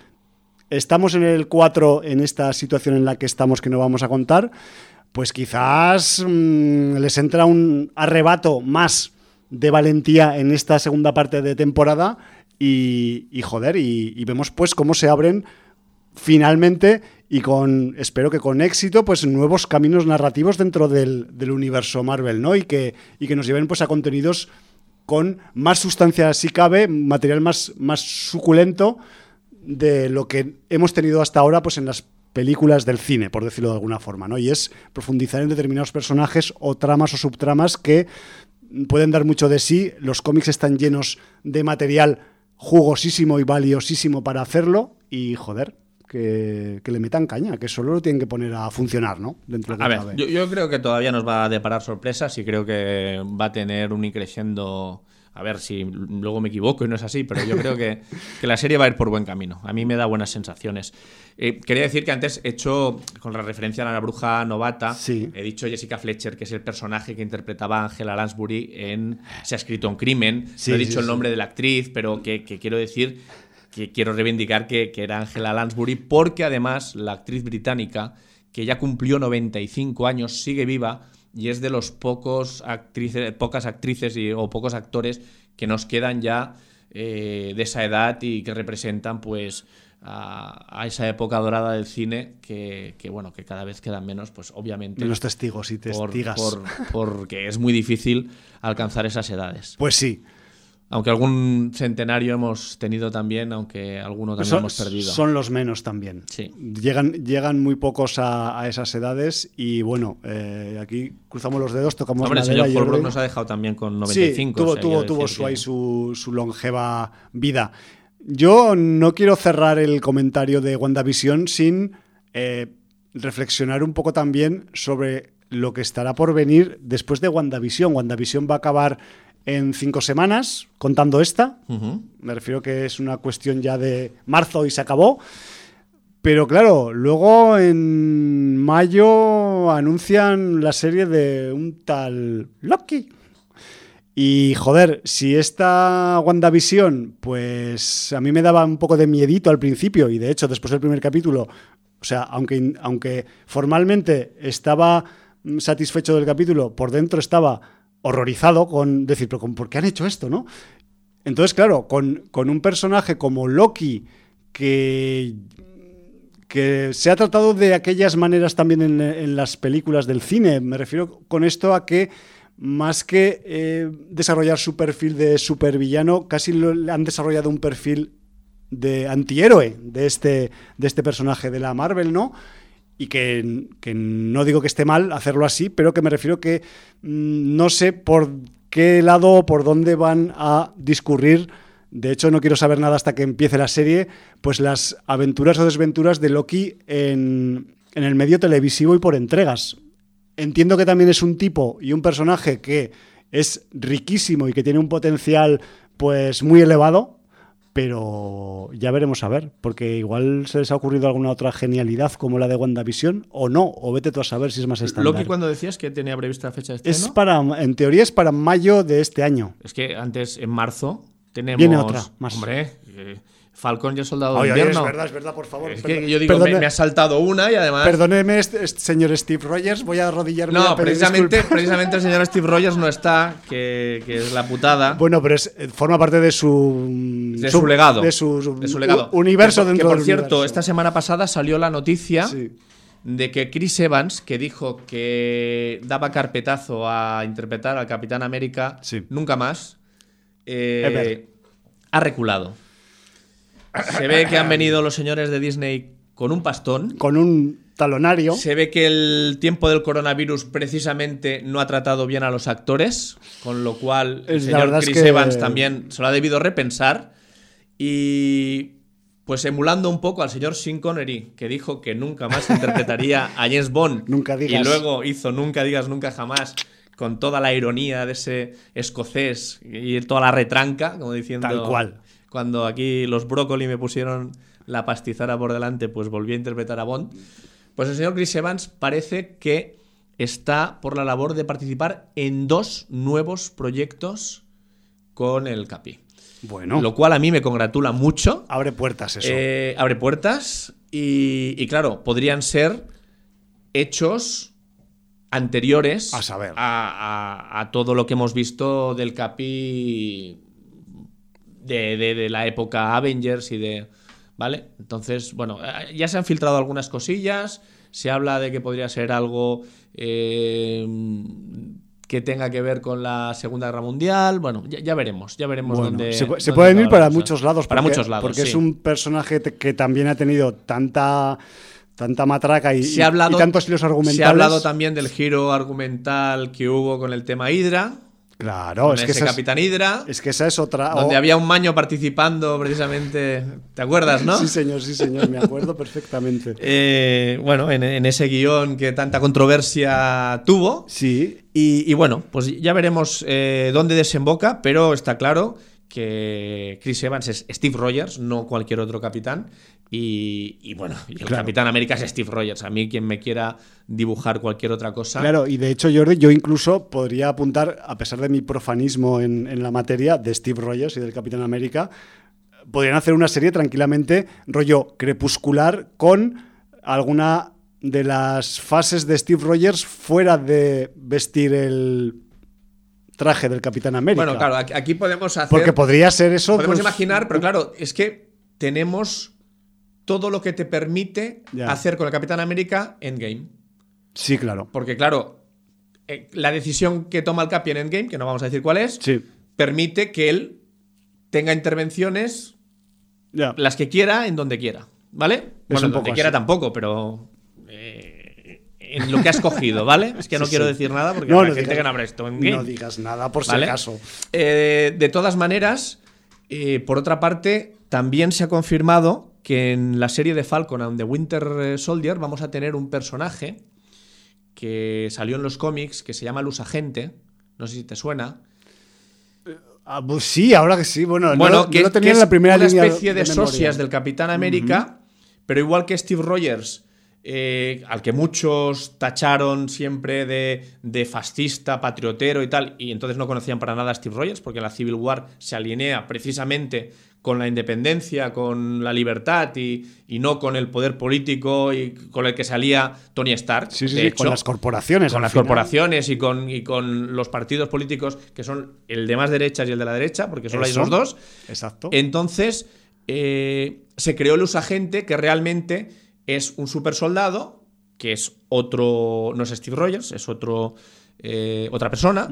estamos en el 4 en esta situación en la que estamos que no vamos a contar, pues quizás mm, les entra un arrebato más de valentía en esta segunda parte de temporada y, joder, y, vemos pues cómo se abren finalmente y con, espero que con éxito, pues nuevos caminos narrativos dentro del, universo Marvel, ¿no? Y que, y que nos lleven pues a contenidos con más sustancia si cabe, material más, más suculento de lo que hemos tenido hasta ahora pues en las películas del cine, por decirlo de alguna forma, ¿no? Y es profundizar en determinados personajes o tramas o subtramas que pueden dar mucho de sí. Los cómics están llenos de material jugosísimo y valiosísimo para hacerlo. Y joder, que, le metan caña, que solo lo tienen que poner a funcionar, ¿no? Dentro a ver, yo, creo que todavía nos va a deparar sorpresas y creo que va a tener un increciendo a ver si luego me equivoco y no es así, pero yo creo que, la serie va a ir por buen camino. A mí me da buenas sensaciones. Eh, quería decir que antes he hecho, con la referencia a la bruja novata, he dicho Jessica Fletcher, que es el personaje que interpretaba Angela Lansbury en Se ha escrito un crimen. no he dicho el nombre de la actriz, pero que, quiero decir que quiero reivindicar que, que era Angela Lansbury, porque además la actriz británica, que ya cumplió 95 años, sigue viva y es de los pocos actrices, pocas actrices y, o pocos actores que nos quedan ya eh, de esa edad y que representan pues a, esa época dorada del cine que, bueno que cada vez quedan menos pues obviamente menos testigos y testigas. porque es muy difícil alcanzar esas edades. Pues sí aunque algún centenario hemos tenido también, aunque alguno también hemos perdido. Son los menos también. Sí. Llegan, llegan muy pocos a, esas edades y bueno, eh, aquí cruzamos los dedos, tocamos Hombre, el señor Holbrook nos ha dejado también con 95. Sí, tuvo, tuvo, su, ahí su, su longeva vida. Yo no quiero cerrar el comentario de WandaVision sin eh, reflexionar un poco también sobre lo que estará por venir después de WandaVision. WandaVision va a acabar en cinco semanas, contando esta. Me refiero que es una cuestión ya de marzo y se acabó. Pero claro, luego en mayo anuncian la serie de un tal Loki. Y joder, si esta WandaVision, pues a mí me daba un poco de miedito al principio, y de hecho después del primer capítulo, o sea, aunque, aunque formalmente estaba satisfecho del capítulo, por dentro estaba horrorizado con decir, pero ¿por qué han hecho esto, no? Entonces, claro, con, un personaje como Loki, que, que se ha tratado de aquellas maneras también en, las películas del cine, me refiero con esto a que más que eh, desarrollar su perfil de supervillano, casi lo, han desarrollado un perfil de antihéroe de este, de este personaje de la Marvel, ¿no? Y que, no digo que esté mal hacerlo así, pero que me refiero que mm, no sé por qué lado o por dónde van a discurrir. De hecho, no quiero saber nada hasta que empiece la serie, pues las aventuras o desventuras de Loki en, en el medio televisivo y por entregas. Entiendo que también es un tipo y un personaje que es riquísimo y que tiene un potencial pues muy elevado, pero ya veremos a ver, porque igual se les ha ocurrido alguna otra genialidad como la de WandaVision o no, o vete tú a saber si es más estándar. Loki cuando decías que tenía prevista fecha de estreno. Es para, en teoría es para mayo de este año. Es que antes, en marzo, tenemos. Viene otra, más. Hombre, eh, Falcon y el Soldado Oye, de oye, Invierno. es verdad, es verdad, por favor. Es perdón- que yo digo, me, perdone- me ha saltado una y además. Perdóneme, este- este señor Steve Rogers, voy a arrodillarme No, a precisamente, disculpas. precisamente el señor Steve Rogers no está, que, que es la putada. Bueno, pero es, eh, forma parte de su... de su, legado. De su, de su legado. universo Que por- dentro que, por del cierto, universo. esta semana pasada salió la noticia Sí. de que Chris Evans, que dijo que daba carpetazo a interpretar al Capitán América Sí. nunca más, eh, ha reculado. Se ve que han venido los señores de Disney con un pastón. Con un talonario. Se ve que el tiempo del coronavirus precisamente no ha tratado bien a los actores, con lo cual el Es- señor es Chris que- Evans también se lo ha debido repensar. Y pues emulando un poco al señor Sean Connery, que dijo que nunca más interpretaría a James Bond. Nunca digas. Y luego hizo Nunca digas nunca jamás, con toda la ironía de ese escocés y toda la retranca, como diciendo. Tal cual. Cuando aquí los brócoli me pusieron la pastizara por delante, pues volví a interpretar a Bond. Pues el señor Chris Evans parece que está por la labor de participar en dos nuevos proyectos con el Capi. Bueno, Lo cual a mí me congratula mucho. abre puertas eso. Eh, abre puertas y, y, claro, podrían ser hechos anteriores A saber. a, a- a todo lo que hemos visto del Capi de, de- de la época Avengers y de... ¿Vale? Entonces, bueno, eh, ya se han filtrado algunas cosillas, se habla de que podría ser algo eh, que tenga que ver con la Segunda Guerra Mundial, bueno, ya, ya veremos, ya veremos Bueno, dónde... se, se dónde pueden ir para muchos lados. Para porque- muchos lados, Porque es un personaje que también ha tenido tanta, tanta matraca y, Se ha hablado, y tantos hilos argumentales. Se ha hablado también del giro argumental que hubo con el tema Hydra, Claro, con es que, ese esa es, Capitán Hydra, es que esa es otra. donde oh, había un maño participando precisamente. ¿Te acuerdas, no? Sí, señor, sí, señor, me acuerdo perfectamente. Eh, bueno, en, en ese guion que tanta controversia tuvo. Sí, Y, y bueno, pues ya veremos eh, dónde desemboca, pero está claro que Chris Evans es Steve Rogers, no cualquier otro capitán. Y, y bueno, y el Claro. Capitán América es Steve Rogers. A mí, quien me quiera dibujar cualquier otra cosa. claro, y de hecho, Jordi, yo incluso podría apuntar, a pesar de mi profanismo en, en la materia de Steve Rogers y del Capitán América, podrían hacer una serie tranquilamente, rollo crepuscular, con alguna de las fases de Steve Rogers fuera de vestir el traje del Capitán América. Bueno, claro, aquí, aquí podemos hacer. Porque podría ser eso. podemos pues, imaginar, pero claro, es que tenemos todo lo que te permite hacer con el Capitán América Endgame. Sí, claro. Porque, claro, eh, la decisión que toma el Capi en Endgame, que no vamos a decir cuál es, Sí. permite que él tenga intervenciones las que quiera en donde quiera. ¿Vale? bueno, un donde quiera tampoco, pero. eh, en lo que ha escogido, ¿vale? Es que no Sí, quiero sí. decir nada porque No, gente digas- que no habrá esto en No digas nada por ¿Vale? si acaso. Eh, de todas maneras, por otra parte, también se ha confirmado que en la serie de Falcon and the Winter Soldier vamos a tener un personaje que salió en los cómics que se llama Luz Agente. No sé si te suena. Ah, pues sí, ahora que sí. Bueno, no bueno, lo- que, no lo tenía que en la es primera una especie de, socias del Capitán América, pero igual que Steve Rogers, eh, al que muchos tacharon siempre de, de fascista, patriotero y tal, y entonces no conocían para nada a Steve Rogers, porque la Civil War se alinea precisamente con la independencia, con la libertad y, y no con el poder político y con el que salía Tony Stark. Sí, sí, de sí, hecho con las corporaciones. con las final. corporaciones y con, y con los partidos políticos que son el de más derechas y el de la derecha, porque solo hay Eso. esos dos. Exacto. Entonces, eh, se creó el usagente que realmente es un super soldado, que es otro, no es Steve Rogers, es otro, eh, otra persona,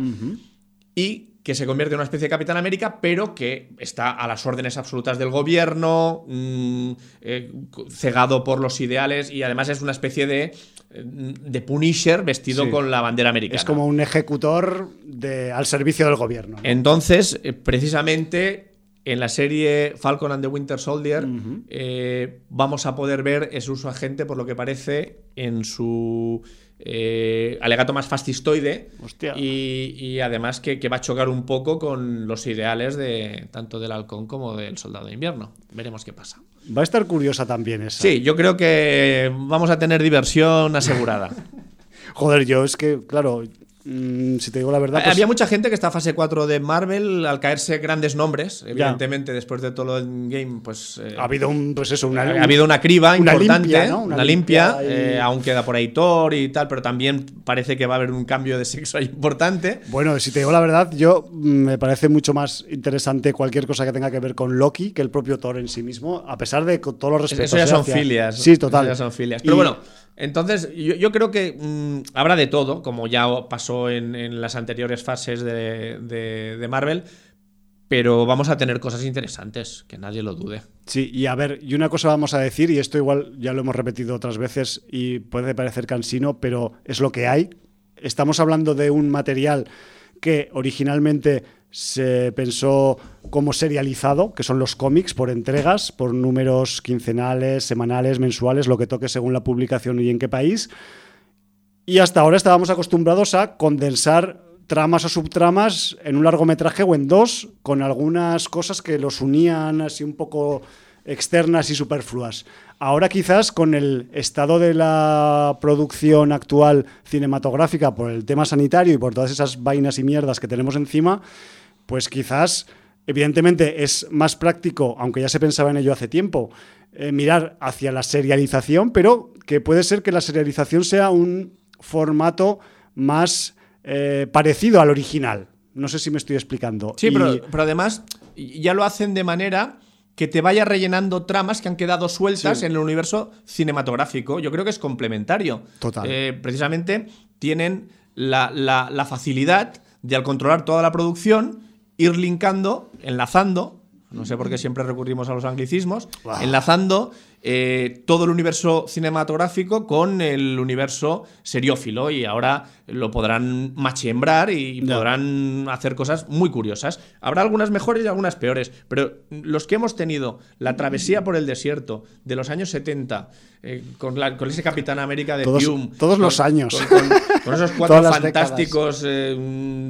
y que se convierte en una especie de Capitán América, pero que está a las órdenes absolutas del gobierno, mm, eh, cegado por los ideales, y además es una especie de, de Punisher vestido Sí. con la bandera americana. Es como un ejecutor de, al servicio del gobierno. ¿no? Entonces, eh, precisamente en la serie Falcon and the Winter Soldier eh, vamos a poder ver ese uso agente, por lo que parece, en su eh, alegato más fascistoide y además que, que va a chocar un poco con los ideales de tanto del halcón como del soldado de invierno. Veremos qué pasa. Va a estar curiosa también esa. Sí, yo creo que vamos a tener diversión asegurada. Joder, yo es que, claro, Mm, si te digo la verdad. Pues Había mucha gente que está fase 4 de Marvel al caerse grandes nombres. Evidentemente, después de todo el game, pues. Eh, ha habido un, pues eso, una, ha habido una criba importante, una, limpia. Eh, aún queda por ahí Thor y tal, pero también parece que va a haber un cambio de sexo importante. Bueno, si te digo la verdad, yo mm, me parece mucho más interesante cualquier cosa que tenga que ver con Loki que el propio Thor en sí mismo, a pesar de todos los respetos. Eso ya son filias. Sí, total. ya son filias. Pero bueno. Entonces, yo, creo que mm, habrá de todo, como ya pasó en, las anteriores fases de, Marvel, pero vamos a tener cosas interesantes, que nadie lo dude. Sí, y a ver, y una cosa vamos a decir, y esto igual ya lo hemos repetido otras veces y puede parecer cansino, pero es lo que hay. Estamos hablando de un material que originalmente se pensó como serializado, que son los cómics por entregas, por números quincenales, semanales, mensuales, lo que toque según la publicación y en qué país. Y hasta ahora estábamos acostumbrados a condensar tramas o subtramas en un largometraje o en dos, con algunas cosas que los unían así un poco externas y superfluas. Ahora quizás con el estado de la producción actual cinematográfica, por el tema sanitario y por todas esas vainas y mierdas que tenemos encima, pues quizás, evidentemente, es más práctico, aunque ya se pensaba en ello hace tiempo, eh, mirar hacia la serialización, pero que puede ser que la serialización sea un formato más eh, parecido al original. No sé si me estoy explicando. Sí, pero, además ya lo hacen de manera que te vaya rellenando tramas que han quedado sueltas en el universo cinematográfico. Yo creo que es complementario. Total. Eh, precisamente tienen la, la facilidad de al controlar toda la producción ir linkando, enlazando, no sé por qué siempre recurrimos a los anglicismos, enlazando eh, todo el universo cinematográfico con el universo seriófilo y ahora lo podrán machembrar y podrán hacer cosas muy curiosas. Habrá algunas mejores y algunas peores, pero los que hemos tenido la travesía por el desierto de los años 70 eh, con, ese Capitán América de todos, Hume, todos los años, con, esos cuatro fantásticos eh,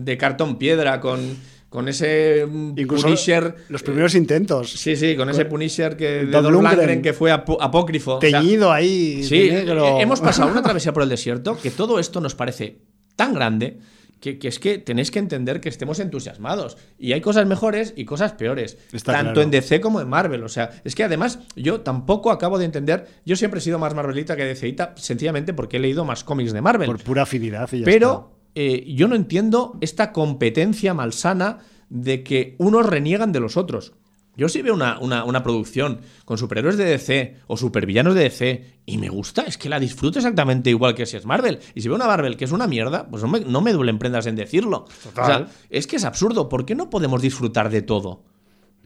de cartón piedra, con con ese Punisher. Los primeros intentos. Sí, sí, con ese Punisher que, de Don que fue apócrifo. Teñido ahí. Sí, hemos pasado una travesía por el desierto que todo esto nos parece tan grande que, es que tenéis que entender que estemos entusiasmados. Y hay cosas mejores y cosas peores. tanto en DC como en Marvel. O sea, es que además yo tampoco acabo de entender. Yo siempre he sido más Marvelita que DCita, sencillamente porque he leído más cómics de Marvel. Por pura afinidad. Y ya Pero eh, yo no entiendo esta competencia malsana de que unos reniegan de los otros. Yo sí veo una, producción con superhéroes de DC o supervillanos de DC y me gusta, es que la disfruto exactamente igual que si es Marvel. Y si veo una Marvel que es una mierda, pues no me, no me duelen prendas en decirlo. O sea, es que es absurdo. ¿Por qué no podemos disfrutar de todo?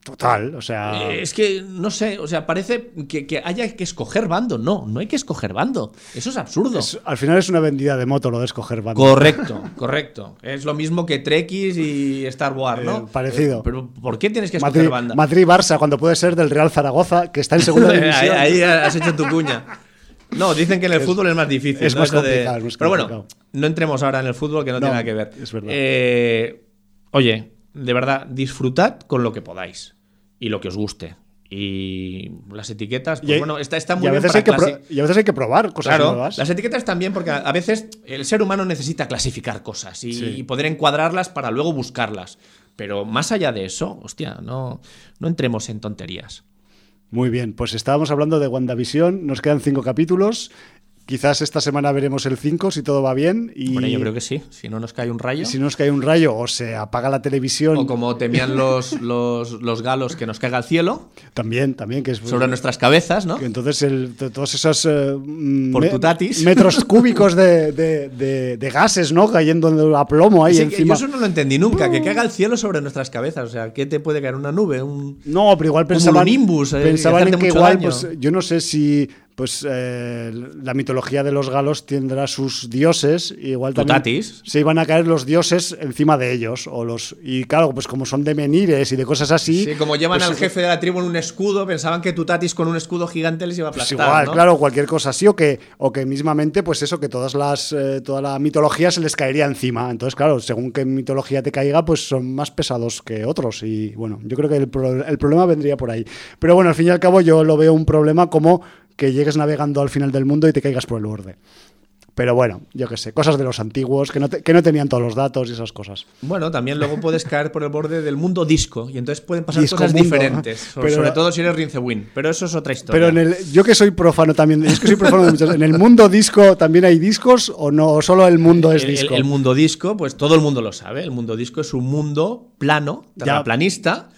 Total, o sea. Eh, es que, no sé, o sea, parece que, haya que escoger bando. No, no hay que escoger bando. Eso es absurdo. al final es una vendida de moto lo de escoger bando. Correcto, correcto. Es lo mismo que Trekkies y Star Wars, ¿no? Eh, parecido. pero ¿por qué tienes que escoger banda? Madrid-Barça, cuando puede ser del Real Zaragoza, que está en segunda división. ahí, has hecho tu cuña. No, dicen que en el fútbol es más difícil. Es, más, complicado, Pero bueno, no entremos ahora en el fútbol que no, tiene nada que ver. Es verdad. Eh, oye, de verdad, disfrutad con lo que podáis y lo que os guste. Y las etiquetas, pues bueno, está, está muy y a veces hay que Y a veces hay que probar cosas claro, nuevas. Las etiquetas también, porque a veces el ser humano necesita clasificar cosas y, poder encuadrarlas para luego buscarlas. Pero más allá de eso, hostia, no, no entremos en tonterías. Muy bien, pues estábamos hablando de WandaVision, nos quedan cinco capítulos Quizás esta semana veremos el 5 si todo va bien. Y bueno, yo creo que sí. Si no nos cae un rayo. Si no nos cae un rayo o se apaga la televisión. O como temían los, los, galos que nos caiga al cielo. También, también. que es Sobre nuestras cabezas, ¿no? entonces el, todos esos eh, metros cúbicos de, gases, ¿no? Cayendo a plomo ahí encima. Yo eso no lo entendí nunca, que caiga el cielo sobre nuestras cabezas. O sea, ¿qué te puede caer? ¿Una nube? Un, no, pero igual pensaban, un nimbus, eh, pensaban en que igual, pues, yo no sé si pues eh, la mitología de los galos tendrá sus dioses, igual también se iban a caer los dioses encima de ellos, o los y claro, pues como son de menires y de cosas así. Sí, como llevan pues al jefe de la tribu en un escudo, pensaban que Tutatis con un escudo gigante les iba a pues aplastar. igual, claro, cualquier cosa así, o que, o que mismamente, pues eso, que todas las, eh, toda la mitología se les caería encima. Entonces, claro, según qué mitología te caiga, pues son más pesados que otros. Y bueno, yo creo que el, el problema vendría por ahí. Pero bueno, al fin y al cabo, yo lo veo un problema como que llegues navegando al final del mundo y te caigas por el borde. Pero bueno, yo qué sé, cosas de los antiguos que no, te- que no tenían todos los datos y esas cosas. Bueno, también luego puedes caer por el borde del mundo disco y entonces pueden pasar Disco cosas mundo, diferentes. Pero- sobre todo si eres Rincewin. Pero eso es otra historia. Pero en el, yo que soy profano también, es que soy profano de muchos. ¿En el mundo disco también hay discos o no? ¿O solo el mundo es El- el- disco? El, mundo disco, pues todo el mundo lo sabe. El mundo disco es un mundo plano, terraplanista,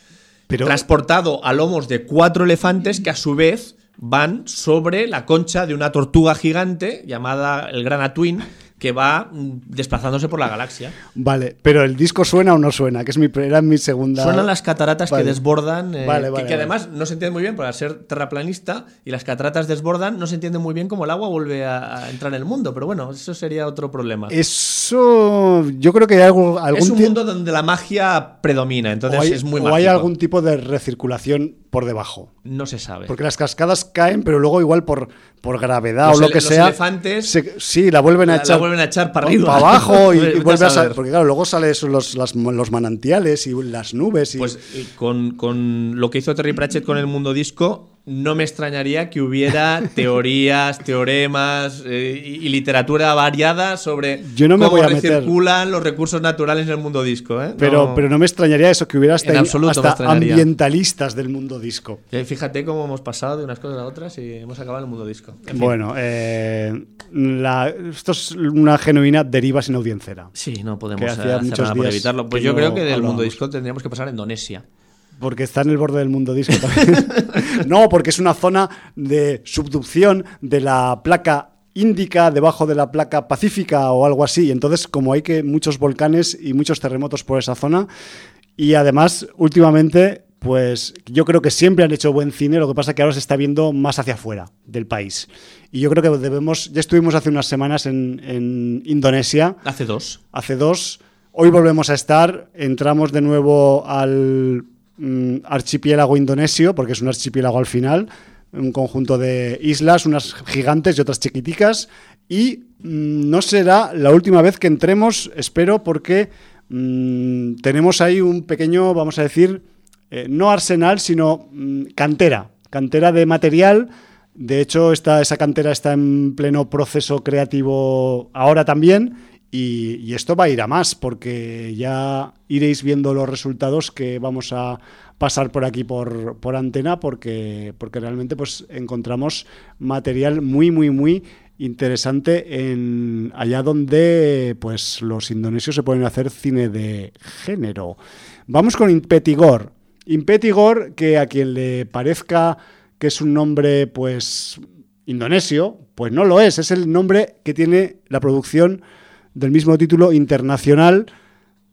Pero- transportado a lomos de cuatro elefantes que a su vez van sobre la concha de una tortuga gigante llamada el Gran Twin que va mm, desplazándose por la galaxia. Vale, pero el disco suena o no suena, que es mi, era mi segunda. Suenan las cataratas Vale. que desbordan, eh, Vale, que- vale, que, además no se entiende muy bien, por al ser terraplanista y las cataratas desbordan, no se entiende muy bien cómo el agua vuelve a, a entrar en el mundo. Pero bueno, eso sería otro problema. Eso. Yo creo que hay algo, algún es un mundo donde la magia predomina, entonces o hay, es muy o mágico. hay algún tipo de recirculación por debajo. No se sabe. Porque las cascadas caen, pero luego igual por, por gravedad Los o lo que los sea. elefantes se- sí, la vuelven a la- la echar. Vuelven a echar para arriba. Para abajo y, y a vuelve a salir. Porque claro, luego salen eso, los, las- los manantiales y las nubes. Y, Pues eh, con, con lo que hizo Terry Pratchett con el mundo disco, no me extrañaría que hubiera teorías, teoremas eh, y, y literatura variada sobre Yo no me cómo voy a meter. recirculan los recursos naturales en el mundo disco. ¿eh? pero, No- pero no me extrañaría eso, que hubiera hasta, hasta ambientalistas del mundo disco. Eh, Fíjate cómo hemos pasado de unas cosas a otras y hemos acabado en el mundo disco. En fin. Bueno, eh, la- esto es una genuina deriva sin audiencera. Sí, no podemos eh, hacer nada por evitarlo. Pues yo no creo que del mundo hablábamos. disco tendríamos que pasar a Indonesia. Porque está en el borde del mundo disco también. no, porque es una zona de subducción de la placa índica debajo de la placa pacífica o algo así. Entonces, como hay que muchos volcanes y muchos terremotos por esa zona, y además, últimamente, pues yo creo que siempre han hecho buen cine, lo que pasa que ahora se está viendo más hacia afuera del país. Y yo creo que debemos, ya estuvimos hace unas semanas en, en Indonesia, Hace dos. hace dos. Hoy volvemos a estar, entramos de nuevo al mm, archipiélago indonesio, porque es un archipiélago al final, un conjunto de islas, unas gigantes y otras chiquiticas, y mm, no será la última vez que entremos, espero, porque mm, tenemos ahí un pequeño, vamos a decir, eh, no arsenal, sino cantera, cantera de material. De hecho, esta, esa cantera está en pleno proceso creativo ahora también. Y, esto va a ir a más, porque ya iréis viendo los resultados que vamos a pasar por aquí por, por antena, porque, porque realmente pues, encontramos material muy, muy, muy interesante en allá donde pues, los indonesios se pueden hacer cine de género. Vamos con Impetigor. Impetigor, que a quien le parezca que es un nombre pues indonesio, pues no lo es, es el nombre que tiene la producción del mismo título internacional,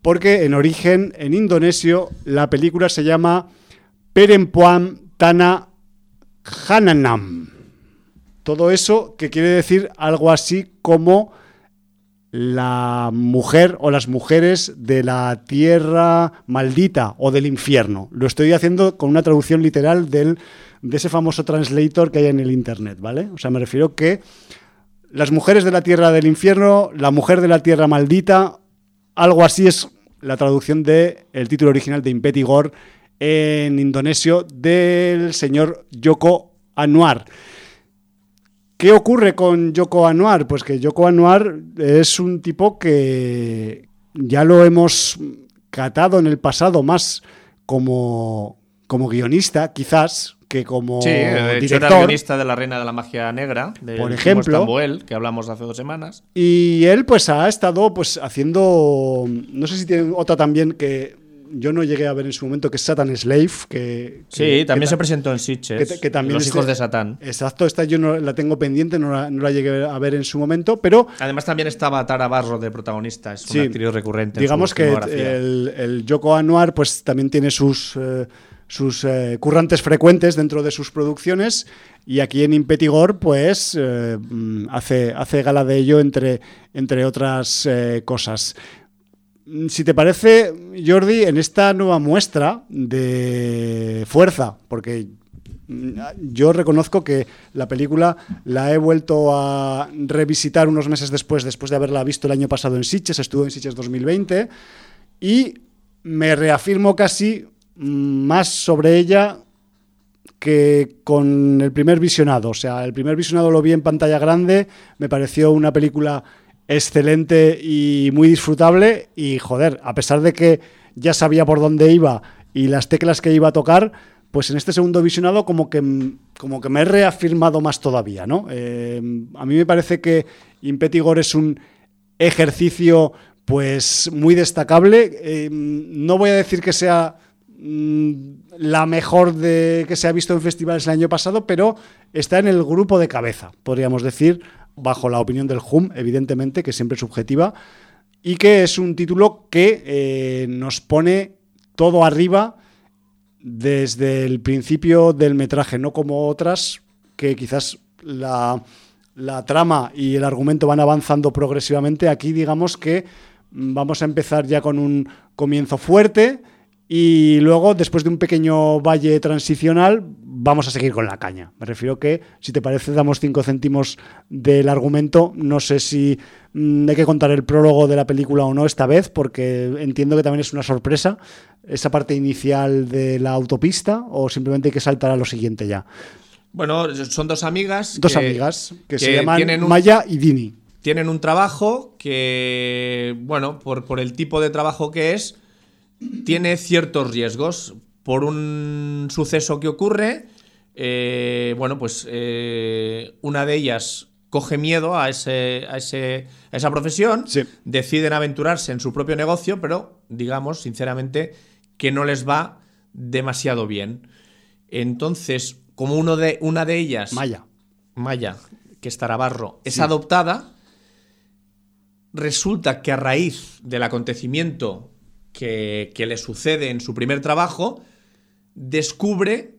porque en origen, en indonesio, la película se llama Perempuan Tana Hananam. Todo eso que quiere decir algo así como la mujer o las mujeres de la tierra maldita o del infierno. Lo estoy haciendo con una traducción literal de ese famoso translator que hay en el internet, ¿vale? O sea, me refiero que las mujeres de la tierra del infierno, la mujer de la tierra maldita, algo así es la traducción del el título original de Impetigor en indonesio del señor Yoko Anwar. ¿Qué ocurre con Yoko Anwar? Pues que Yoko Anwar es un tipo que ya lo hemos catado en el pasado más como, como guionista, quizás, que como Sí, hecho director. guionista de La Reina de la Magia Negra, de Por ejemplo. Stamboel, que hablamos hace dos semanas. Y él pues ha estado pues haciendo, no sé si tiene otra también que yo no llegué a ver en su momento, que es Satan Slave, que... Sí, que- también que se presentó en Sitges. que, que también Los este- hijos de Satán. Exacto, esta yo no la tengo pendiente, no la, no la llegué a ver en su momento, pero Además también estaba Tara Barro de protagonista, es Sí. una actriz recurrente. en digamos que el, el Yoko Anwar pues también tiene sus, eh, sus eh, currantes frecuentes dentro de sus producciones y aquí en Impetigor pues eh, mm, hace, hace gala de ello entre, entre otras eh, cosas. Si te parece, Jordi, en esta nueva muestra de fuerza, porque mm, yo reconozco que la película la he vuelto a revisitar unos meses después, después de haberla visto el año pasado en Sitges, estuvo en Sitges 2020, y me reafirmo casi más sobre ella que con el primer visionado. O sea, el primer visionado lo vi en pantalla grande, me pareció una película excelente y muy disfrutable y joder, a pesar de que ya sabía por dónde iba y las teclas que iba a tocar, pues en este segundo visionado como que, como que me he reafirmado más todavía, ¿no? Eh, a mí me parece que Impetigor es un ejercicio pues muy destacable. Eh, no voy a decir que sea la mejor de que se ha visto en festivales el año pasado, pero está en el grupo de cabeza, podríamos decir, bajo la opinión del HUM, evidentemente, que siempre es subjetiva, y que es un título que eh, nos pone todo arriba desde el principio del metraje, no como otras que quizás la, la trama y el argumento van avanzando progresivamente. Aquí digamos que vamos a empezar ya con un comienzo fuerte y luego, después de un pequeño valle transicional, vamos a seguir con la caña. Me refiero que, si te parece, damos cinco céntimos del argumento. No sé si mm, hay que contar el prólogo de la película o no esta vez, porque entiendo que también es una sorpresa esa parte inicial de la autopista, o simplemente hay que saltar a lo siguiente ya. Bueno, son dos amigas. Dos amigas que, se llaman Maya y Dini. Tienen un trabajo que, bueno, por, por el tipo de trabajo que es tiene ciertos riesgos. Por un suceso que ocurre, eh, bueno, pues eh, una de ellas coge miedo a, ese, a, ese, a esa profesión, deciden aventurarse en su propio negocio, pero digamos, sinceramente, que no les va demasiado bien. Entonces, como uno de, una de ellas, Maya, Maya, que es Tarabarro, es adoptada, resulta que a raíz del acontecimiento que, le sucede en su primer trabajo, descubre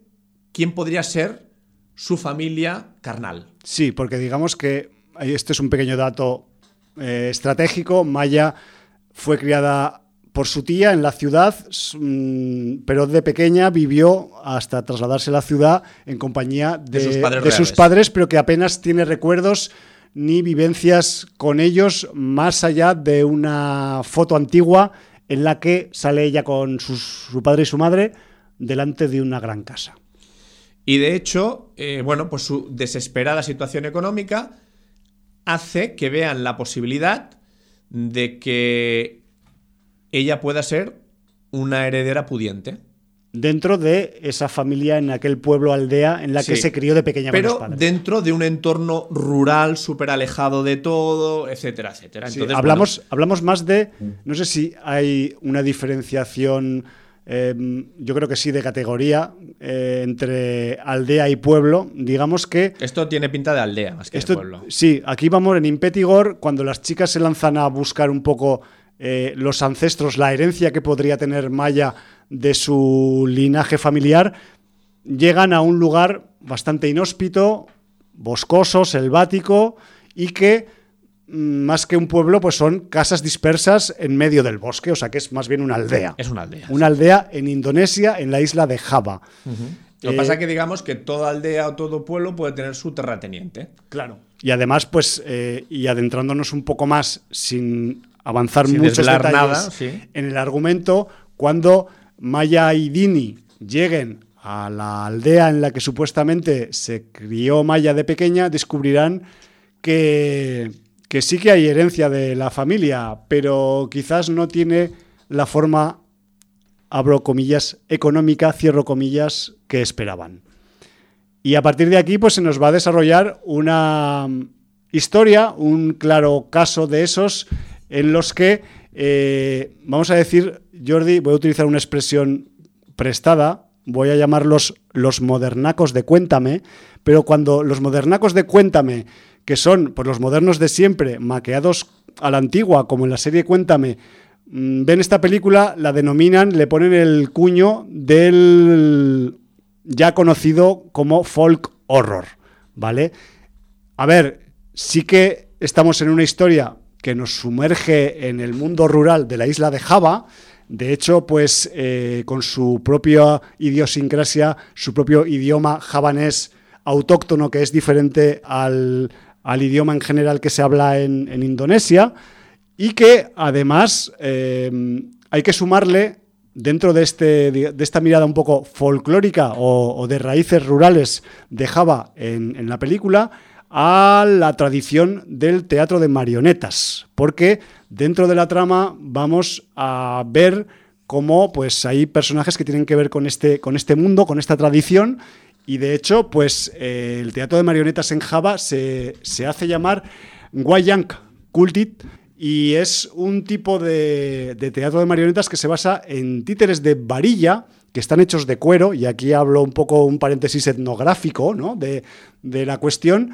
quién podría ser su familia carnal. Sí, porque digamos que este es un pequeño dato eh, estratégico. Maya fue criada por su tía en la ciudad, mm, pero de pequeña vivió hasta trasladarse a la ciudad en compañía de, sus, padres, pero que apenas tiene recuerdos ni vivencias con ellos más allá de una foto antigua en la que sale ella con su padre y su madre delante de una gran casa. Y de hecho, eh, bueno, pues su desesperada situación económica hace que vean la posibilidad de que ella pueda ser una heredera pudiente dentro de esa familia en aquel pueblo aldea en la que se crió de pequeña pero dentro de un entorno rural súper alejado de todo etcétera etcétera. Hablamos hablamos más de no sé si hay una diferenciación em, yo creo que sí de categoría eh, entre aldea y pueblo. Digamos que esto tiene pinta de aldea más que de pueblo. sí aquí vamos en Impetigor cuando las chicas se lanzan a buscar un poco eh, los ancestros la herencia que podría tener Maya de su linaje familiar, llegan a un lugar bastante inhóspito, boscoso, selvático y que mm, más que un pueblo, pues son casas dispersas en medio del bosque, o sea que es más bien una aldea. Es una aldea. Una aldea en Indonesia, en la isla de Java. Lo que pasa es que digamos que toda aldea o todo pueblo puede tener su terrateniente. Claro. Y además, pues, eh, y adentrándonos un poco más, sin avanzar mucho nada, en el argumento, cuando Maya y Dini lleguen a la aldea en la que supuestamente se crió Maya de pequeña, descubrirán que, que sí que hay herencia de la familia, pero quizás no tiene la forma, abro comillas, económica, cierro comillas, que esperaban. Y a partir de aquí, pues se nos va a desarrollar una historia, un claro caso de esos en los que eh, vamos a decir, Jordi, voy a utilizar una expresión prestada, voy a llamarlos los modernacos de Cuéntame, pero cuando los modernacos de Cuéntame, que son pues, los modernos de siempre, maqueados a la antigua, como en la serie Cuéntame, mm, ven esta película, la denominan, le ponen el cuño del ya conocido como folk horror, ¿vale? A ver, sí que estamos en una historia que nos sumerge en el mundo rural de la isla de Java. De hecho, pues eh, con su propia idiosincrasia, su propio idioma javanés autóctono, que es diferente al, idioma en general que se habla en, Indonesia, y que además eh, hay que sumarle dentro de, este, de esta mirada un poco folclórica o, de raíces rurales de Java en, en la película, a la tradición del teatro de marionetas, porque dentro de la trama vamos a ver cómo pues, hay personajes que tienen que ver con este, con este mundo, con esta tradición, y de hecho, pues eh, el teatro de marionetas en Java se, se hace llamar Wayang Kultit, y es un tipo de, teatro de marionetas que se basa en títeres de varilla que están hechos de cuero, y aquí hablo un poco un paréntesis etnográfico ¿no? de, la cuestión,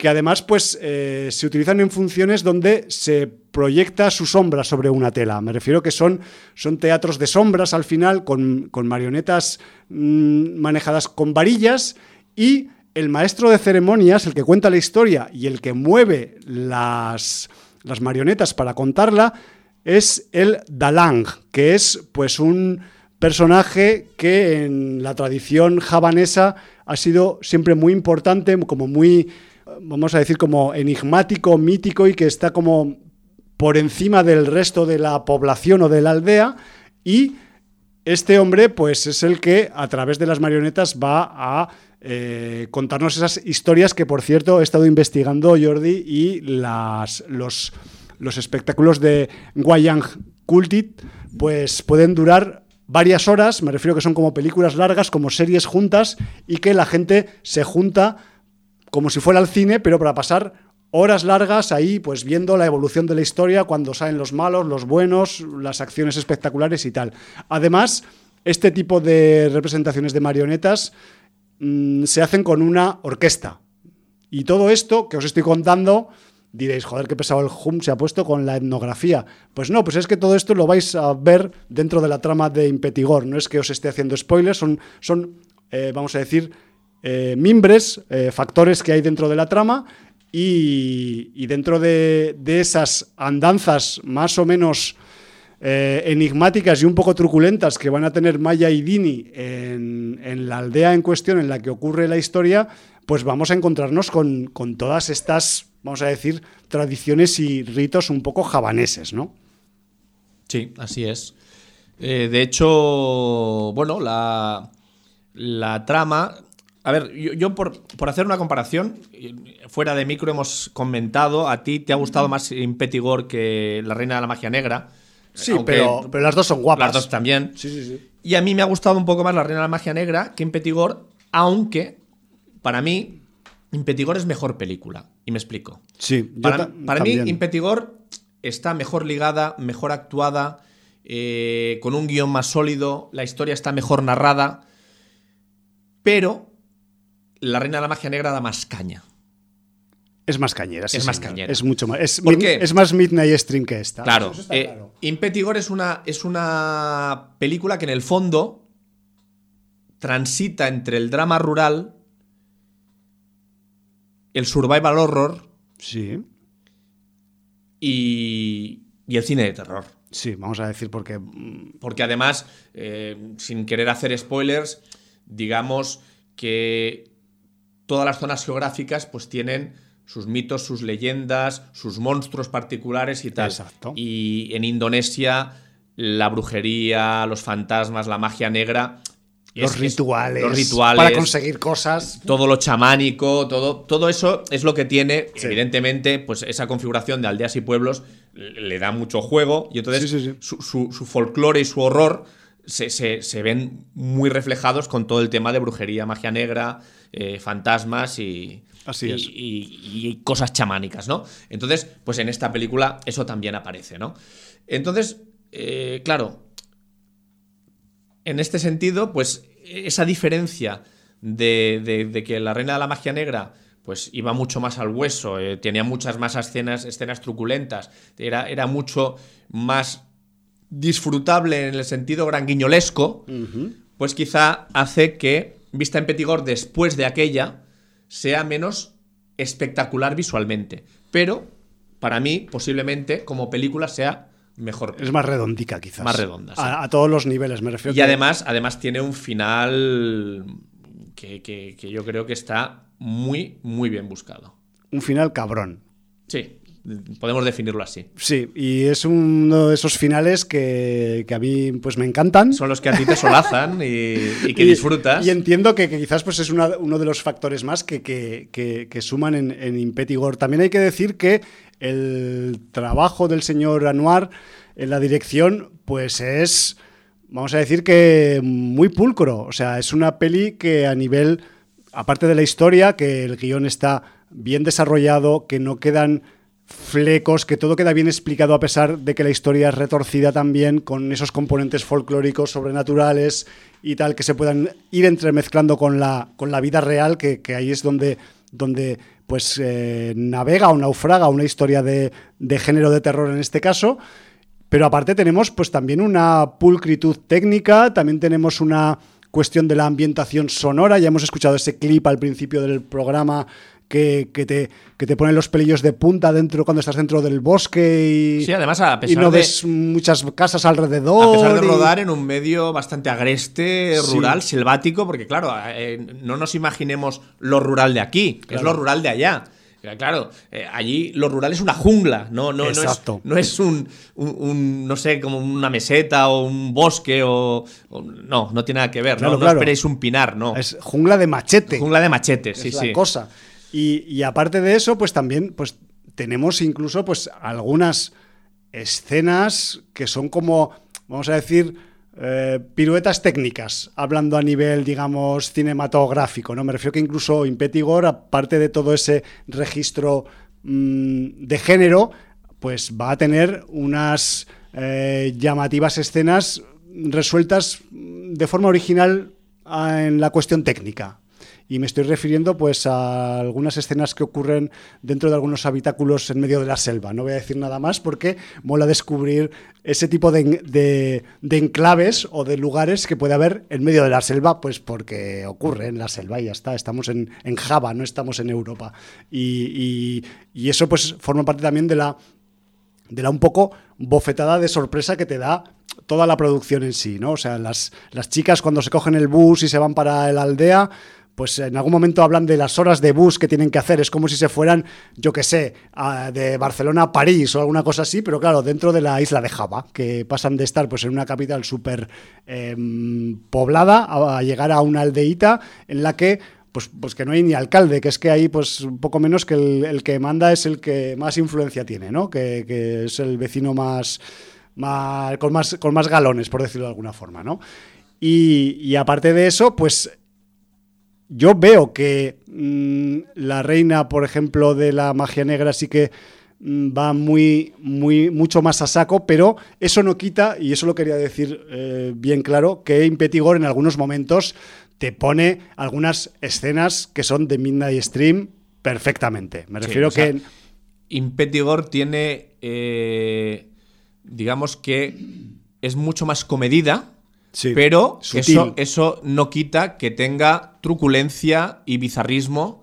que además pues, eh, se utilizan en funciones donde se proyecta su sombra sobre una tela. Me refiero que son, son teatros de sombras al final, con, marionetas mm, manejadas con varillas y el maestro de ceremonias, el que cuenta la historia y el que mueve las las marionetas para contarla, es el Dalang, que es pues un personaje que en la tradición javanesa ha sido siempre muy importante, como muy, vamos a decir, como enigmático, mítico y que está como por encima del resto de la población o de la aldea. Y este hombre pues es el que a través de las marionetas va a eh, contarnos esas historias que, por cierto, he estado investigando Jordi y las, los, los espectáculos de Wayang Kultit pues pueden durar varias horas, me refiero que son como películas largas, como series juntas y que la gente se junta como si fuera al cine, pero para pasar horas largas ahí, pues viendo la evolución de la historia, cuando salen los malos, los buenos, las acciones espectaculares y tal. Además, este tipo de representaciones de marionetas Mm, se hacen con una orquesta. Y todo esto que os estoy contando, diréis, joder, qué pesado el hum se ha puesto con la etnografía. Pues no, pues es que todo esto lo vais a ver dentro de la trama de Impetigor. No es que os esté haciendo spoilers, son, son eh, vamos a decir, eh, mimbres, eh, factores que hay dentro de la trama y, dentro de, esas andanzas más o menos eh, enigmáticas y un poco truculentas que van a tener Maya y Dini en, la aldea en cuestión en la que ocurre la historia, pues vamos a encontrarnos con, todas estas, vamos a decir, tradiciones y ritos un poco javaneses, ¿no? Sí, así es. De hecho, bueno, la, la trama. A ver, yo, por, por, hacer una comparación, fuera de micro hemos comentado, a ti te ha gustado más Impetigor que La Reina de la Magia Negra. Sí, pero, pero, las dos son guapas. Las dos también. Sí, sí, sí. Y a mí me ha gustado un poco más La Reina de la Magia Negra que Impetigor, aunque para mí Impetigor es mejor película. Y me explico. Sí, para, para mí Impetigor está mejor ligada, mejor actuada, eh, con un guion más sólido, la historia está mejor narrada, pero La Reina de la Magia Negra da más caña. Es más cañera, Es más cañera. Es mucho más. Es, es más Midnight Stream que esta. Claro. Eh, Impetigor es una, es una película que en el fondo transita entre el drama rural, el survival horror. Sí. Y, y el cine de terror. Sí, vamos a decir porque. Mm, porque además, eh, sin querer hacer spoilers, digamos que todas las zonas geográficas pues tienen sus mitos, sus leyendas, sus monstruos particulares y tal. Exacto. Y en Indonesia, la brujería, los fantasmas, la magia negra. Los rituales, los rituales. Para conseguir cosas. Todo lo chamánico, todo, todo eso es lo que tiene, evidentemente, pues esa configuración de aldeas y pueblos le da mucho juego. Y entonces su, su, folclore y su horror se, se, ven muy reflejados con todo el tema de brujería, magia negra, eh, fantasmas y, Así es. Y, cosas chamánicas, ¿no? Entonces, pues en esta película eso también aparece, ¿no? Entonces, eh, claro, en este sentido, pues esa diferencia de, que la Reina de la Magia Negra pues iba mucho más al hueso, eh, tenía muchas más escenas, escenas truculentas, era, era mucho más disfrutable en el sentido granguiñolesco, pues quizá hace que, vista en Petigor después de aquella, sea menos espectacular visualmente. Pero, para mí, posiblemente, como película, sea mejor. Es más redondica, quizás. Más redonda. A, todos los niveles, me refiero. Y además, además tiene un final que, yo creo que está muy, muy bien buscado. Un final cabrón. Sí. Podemos definirlo así. Sí, y es uno de esos finales que, a mí pues me encantan. Son los que a ti te solazan y, que disfrutas. Y entiendo que, quizás pues es uno de los factores más que, que suman en, en Impetigor. También hay que decir que el trabajo del señor Anuar en la dirección pues es, vamos a decir que muy pulcro. O sea, es una peli que a nivel, aparte de la historia, que el guion está bien desarrollado, que no quedan flecos, que todo queda bien explicado a pesar de que la historia es retorcida también con esos componentes folclóricos, sobrenaturales y tal, que se puedan ir entremezclando con la, con la vida real, que, ahí es donde, donde pues eh, navega o naufraga una historia de, de género de terror en este caso. Pero aparte tenemos pues también una pulcritud técnica, también tenemos una cuestión de la ambientación sonora, ya hemos escuchado ese clip al principio del programa que, te, que te pone los pelillos de punta dentro cuando estás dentro del bosque y, sí, además, a pesar y no ves muchas casas alrededor. A pesar de rodar en un medio bastante agreste, rural, selvático, porque claro, eh, no nos imaginemos lo rural de aquí, es lo rural de allá. Claro, eh, allí lo rural es una jungla, no, no, no es, un, no sé, como una meseta o un bosque o, no, no tiene nada que ver, no, esperéis un pinar, no. Es jungla de machete. Jungla de machete, sí, es sí. La cosa. Y, aparte de eso, pues también pues, tenemos incluso pues algunas escenas que son como, vamos a decir, eh, piruetas técnicas, hablando a nivel, digamos, cinematográfico, ¿no? Me refiero que incluso Impetigor, aparte de todo ese registro mm, de género, pues va a tener unas eh, llamativas escenas resueltas de forma original ah, en la cuestión técnica y me estoy refiriendo pues a algunas escenas que ocurren dentro de algunos habitáculos en medio de la selva. No voy a decir nada más porque mola descubrir ese tipo de, enclaves o de lugares que puede haber en medio de la selva, pues porque ocurre en la selva y ya está. Estamos en, Java, no estamos en Europa. Y, eso pues forma parte también de la, de la un poco bofetada de sorpresa que te da toda la producción en sí, ¿no? O sea, las, las chicas cuando se cogen el bus y se van para la aldea, pues en algún momento hablan de las horas de bus que tienen que hacer, es como si se fueran, yo qué sé, de Barcelona a París o alguna cosa así, pero claro, dentro de la isla de Java, que pasan de estar pues en una capital súper em, poblada a, llegar a una aldeíta en la que pues, pues que no hay ni alcalde, que es que ahí pues un poco menos que el, que manda es el que más influencia tiene, ¿no? Que, es el vecino más, más, con más con más galones, por decirlo de alguna forma, ¿no? Y, y aparte de eso, pues yo veo que mm, la reina, por ejemplo, de la magia negra sí que mm, va muy, muy, mucho más a saco, pero eso no quita, y eso lo quería decir eh, bien claro, que Impetigor en algunos momentos te pone algunas escenas que son de Midnight Stream perfectamente. Me refiero que... Impetigor tiene, eh, digamos que es mucho más comedida pero eso, eso, no quita que tenga truculencia y bizarrismo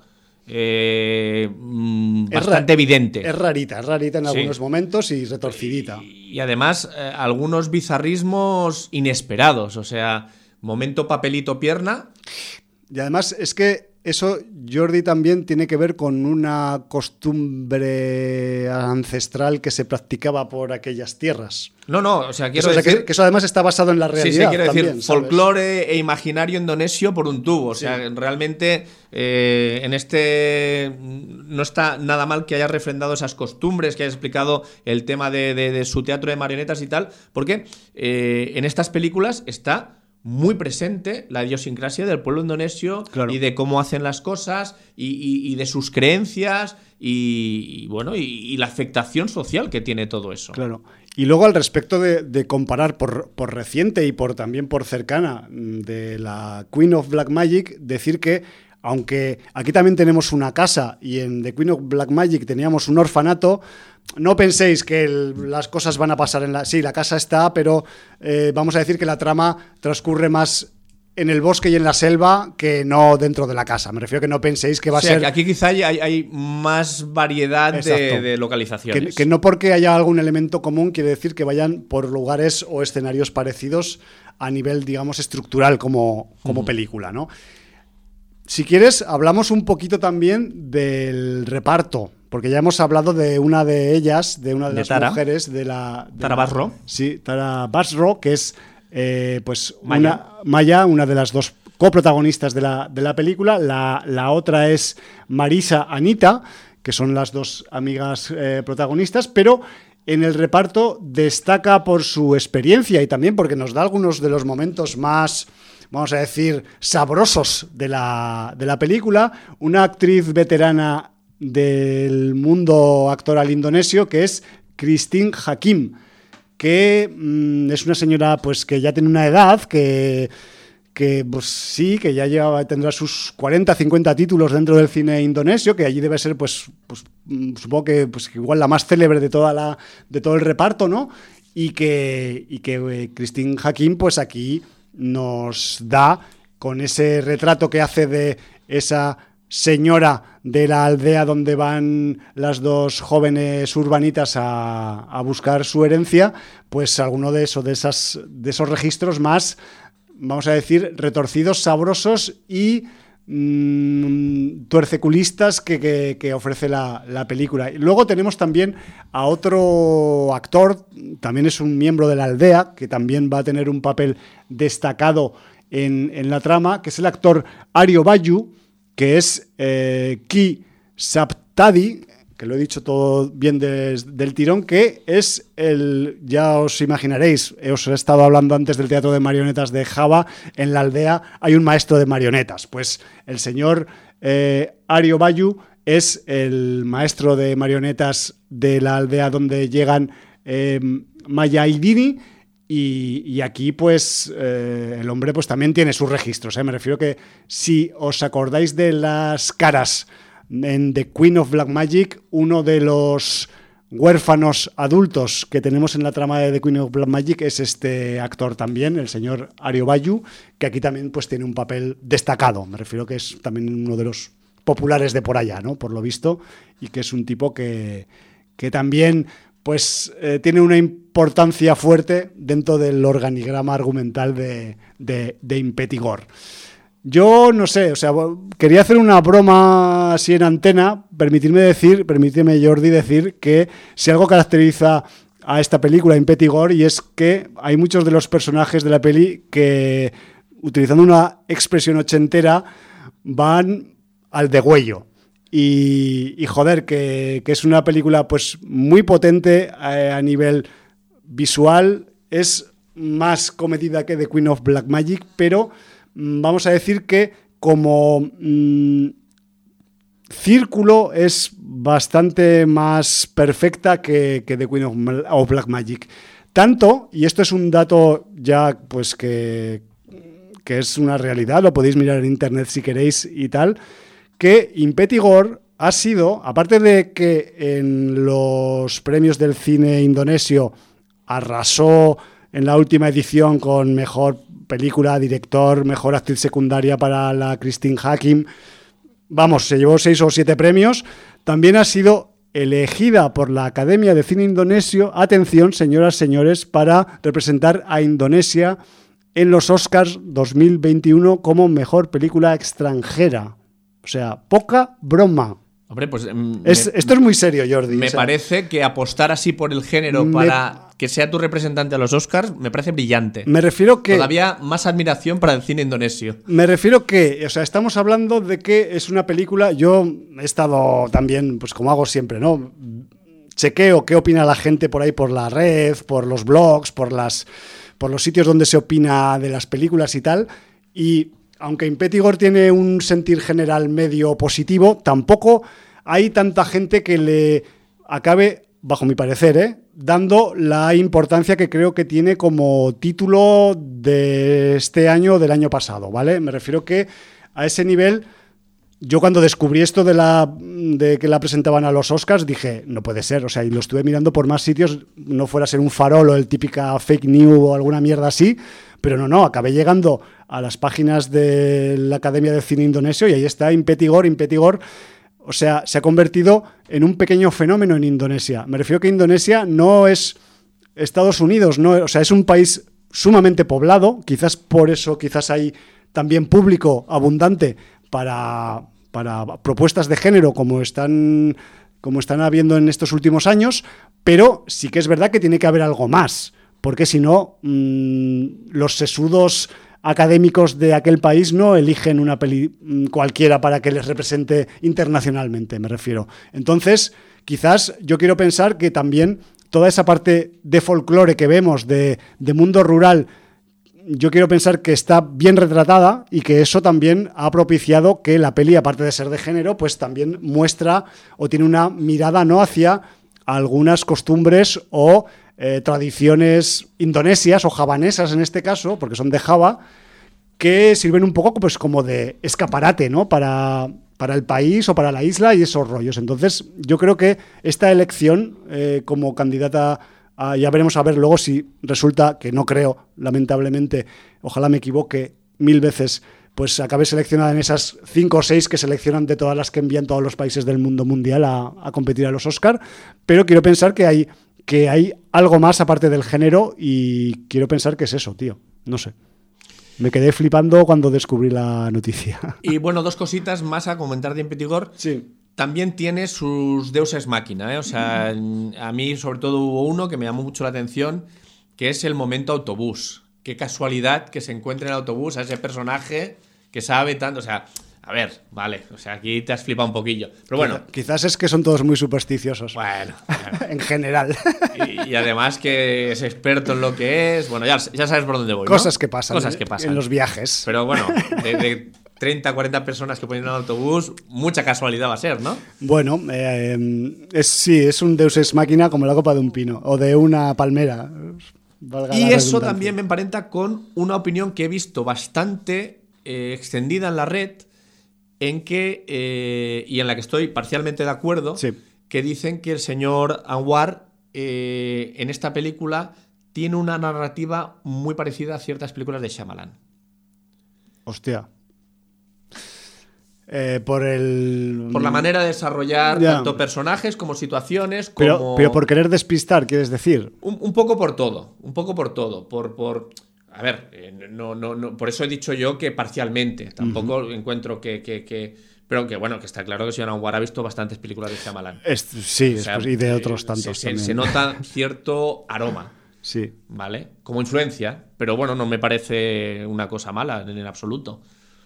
eh, mm, bastante evidente. Es rarita, es rarita en algunos momentos y retorcidita. Y, además, eh, algunos bizarrismos inesperados. O sea, momento papelito pierna. Y además es que eso, Jordi, también tiene que ver con una costumbre ancestral que se practicaba por aquellas tierras. No, no, o sea, quiero decir... que, eso además está basado en la realidad. Sí, sí, quiero decir, folclore e imaginario indonesio por un tubo. O sea, realmente eh, en este no está nada mal que haya refrendado esas costumbres, que haya explicado el tema de, su teatro de marionetas y tal, porque eh, en estas películas está muy presente la idiosincrasia del pueblo indonesio y de cómo hacen las cosas y, de sus creencias y, bueno y, la afectación social que tiene todo eso. Claro. Y luego al respecto de, comparar por, por, reciente y por también por cercana mm, de la Queen of Black Magic, decir que aunque aquí también tenemos una casa y en The Queen of Black Magic teníamos un orfanato, no penséis que las cosas van a pasar en la... Sí, la casa está, pero eh, vamos a decir que la trama transcurre más en el bosque y en la selva que no dentro de la casa. Me refiero que no penséis que va a ser... Que aquí quizá hay, más variedad de, localizaciones. Que, no porque haya algún elemento común quiere decir que vayan por lugares o escenarios parecidos a nivel, digamos, estructural como, como película, ¿no? Si quieres, hablamos un poquito también del reparto, porque ya hemos hablado de una de ellas, de una de, las mujeres de la... Tara Basro. Sí, Tara Basro, que es eh, pues Maya. Una, Maya, una de las dos coprotagonistas de la, de la película. La, la, otra es Marisa Anita, que son las dos amigas eh, protagonistas, pero en el reparto destaca por su experiencia y también porque nos da algunos de los momentos más, vamos a decir, sabrosos de la, de la película. Una actriz veterana del mundo actoral indonesio que es Christine Hakim, que mm, es una señora pues que ya tiene una edad, que que pues sí, que ya lleva, tendrá sus 40, 50 títulos dentro del cine indonesio, que allí debe ser, pues, pues mm, supongo que pues, igual la más célebre de, toda la, de todo el reparto, ¿no? Y que, y que eh, Christine Hakim, pues aquí nos da con ese retrato que hace de esa señora de la aldea donde van las dos jóvenes urbanitas a, buscar su herencia, pues alguno de, de, de esos registros más vamos a decir, retorcidos, sabrosos y mm, tuerceculistas que, ofrece la, película. Y luego tenemos también a otro actor, también es un miembro de la aldea, que también va a tener un papel destacado en, la trama, que es el actor Ario Bayu, que es eh, Ki Saptadi, que lo he dicho todo bien del tirón, que es el, ya os imaginaréis, os he estado hablando antes del teatro de marionetas de Java, en la aldea hay un maestro de marionetas, pues el señor eh, Ario Bayu es el maestro de marionetas de la aldea donde llegan eh, Maya y Dini, y, aquí, pues, eh, el hombre pues también tiene sus registros. Me refiero que si os acordáis de las caras en The Queen of Black Magic, uno de los huérfanos adultos que tenemos en la trama de The Queen of Black Magic es este actor también, el señor Ario Bayu, que aquí también pues tiene un papel destacado. Me refiero que es también uno de los populares de por allá, ¿no? Por lo visto, y que es un tipo que, que también pues eh, tiene una importancia fuerte dentro del organigrama argumental de, de, de Impetigor. Yo no sé, o sea, quería hacer una broma así en antena, permitirme decir, permíteme Jordi decir que si algo caracteriza a esta película, Impetigor, y es que hay muchos de los personajes de la peli que, utilizando una expresión ochentera, van al degüello. Y, y joder, que, es una película pues muy potente eh, a nivel visual, es más comedida que The Queen of Black Magic, pero vamos a decir que como mm, círculo es bastante más perfecta que, The Queen of, Black Magic. Tanto, y esto es un dato ya pues que, que es una realidad, lo podéis mirar en internet si queréis y tal, que Impetigor ha sido, aparte de que en los premios del cine indonesio arrasó en la última edición con mejor película, director, mejor actriz secundaria para la Christine Hakim. Vamos, se llevó seis o siete premios. También ha sido elegida por la Academia de Cine Indonesio, atención, señoras y señores, para representar a Indonesia en los Oscars 2021 como mejor película extranjera. O sea, poca broma. Hombre, pues. Mm, esto es muy serio, Jordi. Me parece que apostar así por el género para que sea tu representante a los Oscars me parece brillante. Me refiero que. Todavía más admiración para el cine indonesio. Me refiero que, o sea, estamos hablando de que es una película. Yo he estado también, pues como hago siempre, ¿no? Chequeo qué opina la gente por ahí por la red, por los blogs, por las. por los sitios donde se opina de las películas y tal. Y aunque Impetigor tiene un sentir general medio positivo, tampoco hay tanta gente que le acabe, bajo mi parecer, ¿eh? dando la importancia que creo que tiene como título de este año o del año pasado, ¿vale? Me refiero que a ese nivel yo cuando descubrí esto de, la, de que la presentaban a los Oscars dije, no puede ser, o sea, y lo estuve mirando por más sitios, no fuera a ser un farol o el típica fake news o alguna mierda así, pero no, no, acabé llegando a las páginas de la Academia de Cine Indonesio y ahí está Impetigor, Impetigor, o sea, se ha convertido en un pequeño fenómeno en Indonesia. Me refiero que Indonesia no es Estados Unidos, no, o sea, es un país sumamente poblado, quizás por eso, quizás hay también público abundante para, para propuestas de género como están como están habiendo en estos últimos años, pero sí que es verdad que tiene que haber algo más, porque si no, mmm, los sesudos académicos de aquel país no eligen una peli mm, cualquiera para que les represente internacionalmente, me refiero. Entonces, quizás yo quiero pensar que también toda esa parte de folclore que vemos, de, de mundo rural, yo quiero pensar que está bien retratada y que eso también ha propiciado que la peli, aparte de ser de género, pues también muestra o tiene una mirada no hacia algunas costumbres o eh, tradiciones indonesias o javanesas en este caso, porque son de Java, que sirven un poco pues como de escaparate, ¿no? Para, para el país o para la isla y esos rollos. Entonces, yo creo que esta elección eh, como candidata a, ya veremos a ver luego si resulta, que no creo, lamentablemente, ojalá me equivoque mil veces, pues acabe seleccionada en esas cinco o seis que seleccionan de todas las que envían todos los países del mundo mundial a, a competir a los Oscar, pero quiero pensar que hay, que hay algo más aparte del género y quiero pensar que es eso, tío, no sé. Me quedé flipando cuando descubrí la noticia. Y bueno, dos cositas más a comentar de Impetigor. Sí. También tiene sus deuses máquina, ¿eh? O sea, a mí sobre todo hubo uno que me llamó mucho la atención, que es el momento autobús. Qué casualidad que se encuentre en el autobús a ese personaje que sabe tanto, o sea, a ver, vale, o sea, aquí te has flipado un poquillo. Pero bueno. Quizás es que son todos muy supersticiosos. Bueno. en general. Y, y, además que es experto en lo que es. Bueno, ya, ya sabes por dónde voy. ¿no? Cosas que pasan. Cosas que pasan. En los viajes. Pero bueno, de, de 30, 40 personas que ponen en el autobús, mucha casualidad va a ser, ¿no? Bueno, eh, es, sí, es un Deus Ex Máquina como la copa de un pino o de una palmera. Valga y eso también me emparenta con una opinión que he visto bastante eh, extendida en la red en que, eh, y en la que estoy parcialmente de acuerdo, sí. que dicen que el señor Anwar eh, en esta película tiene una narrativa muy parecida a ciertas películas de Shyamalan. Hostia. Eh, por el. Por la manera de desarrollar Ya. tanto personajes como situaciones. Pero, pero por querer despistar, quieres decir. Un, un poco por todo, un poco por todo, por, por a ver, eh, no, no, no, por eso he dicho yo que parcialmente, tampoco encuentro que, que, que- pero que bueno, que está claro que señor Anwar ha visto bastantes películas de Shyamalan. Es- sí, O sea, es- y de eh, otros tantos se, también. se nota cierto aroma, Sí. ¿vale? Como influencia, pero bueno, no me parece una cosa mala en el absoluto.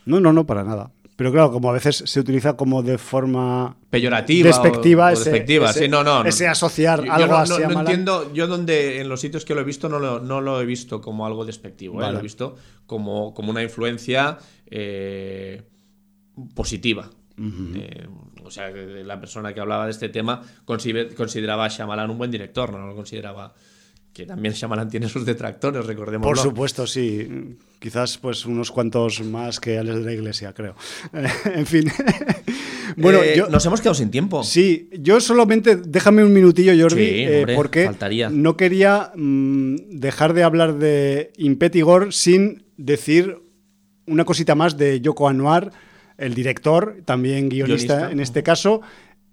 No, no, no, para nada. Pero claro, como a veces se utiliza como de forma Peyorativa. despectiva, o, despectiva. ese- sí, no, no. ese asociar Yo- yo algo no, no- no entiendo, yo donde en los sitios que lo he visto no lo, no lo he visto como algo despectivo, ¿eh? Lo he visto como, como una influencia eh, positiva. Eh, o sea, la persona que hablaba de este tema consider- consideraba a Shyamalan un buen director, no lo consideraba que también Shyamalan tiene sus detractores, recordemos. Por supuesto, sí. Quizás pues unos cuantos más que Alex de la Iglesia, creo. en fin. bueno, yo, Eh, nos hemos quedado sin tiempo. Sí, yo solamente, déjame un minutillo, Jordi, Sí, eh, porque faltaría. no quería mm, dejar de hablar de Impetigor sin decir una cosita más de Yoko Anwar, el director, también guionista, Guionista. en este caso.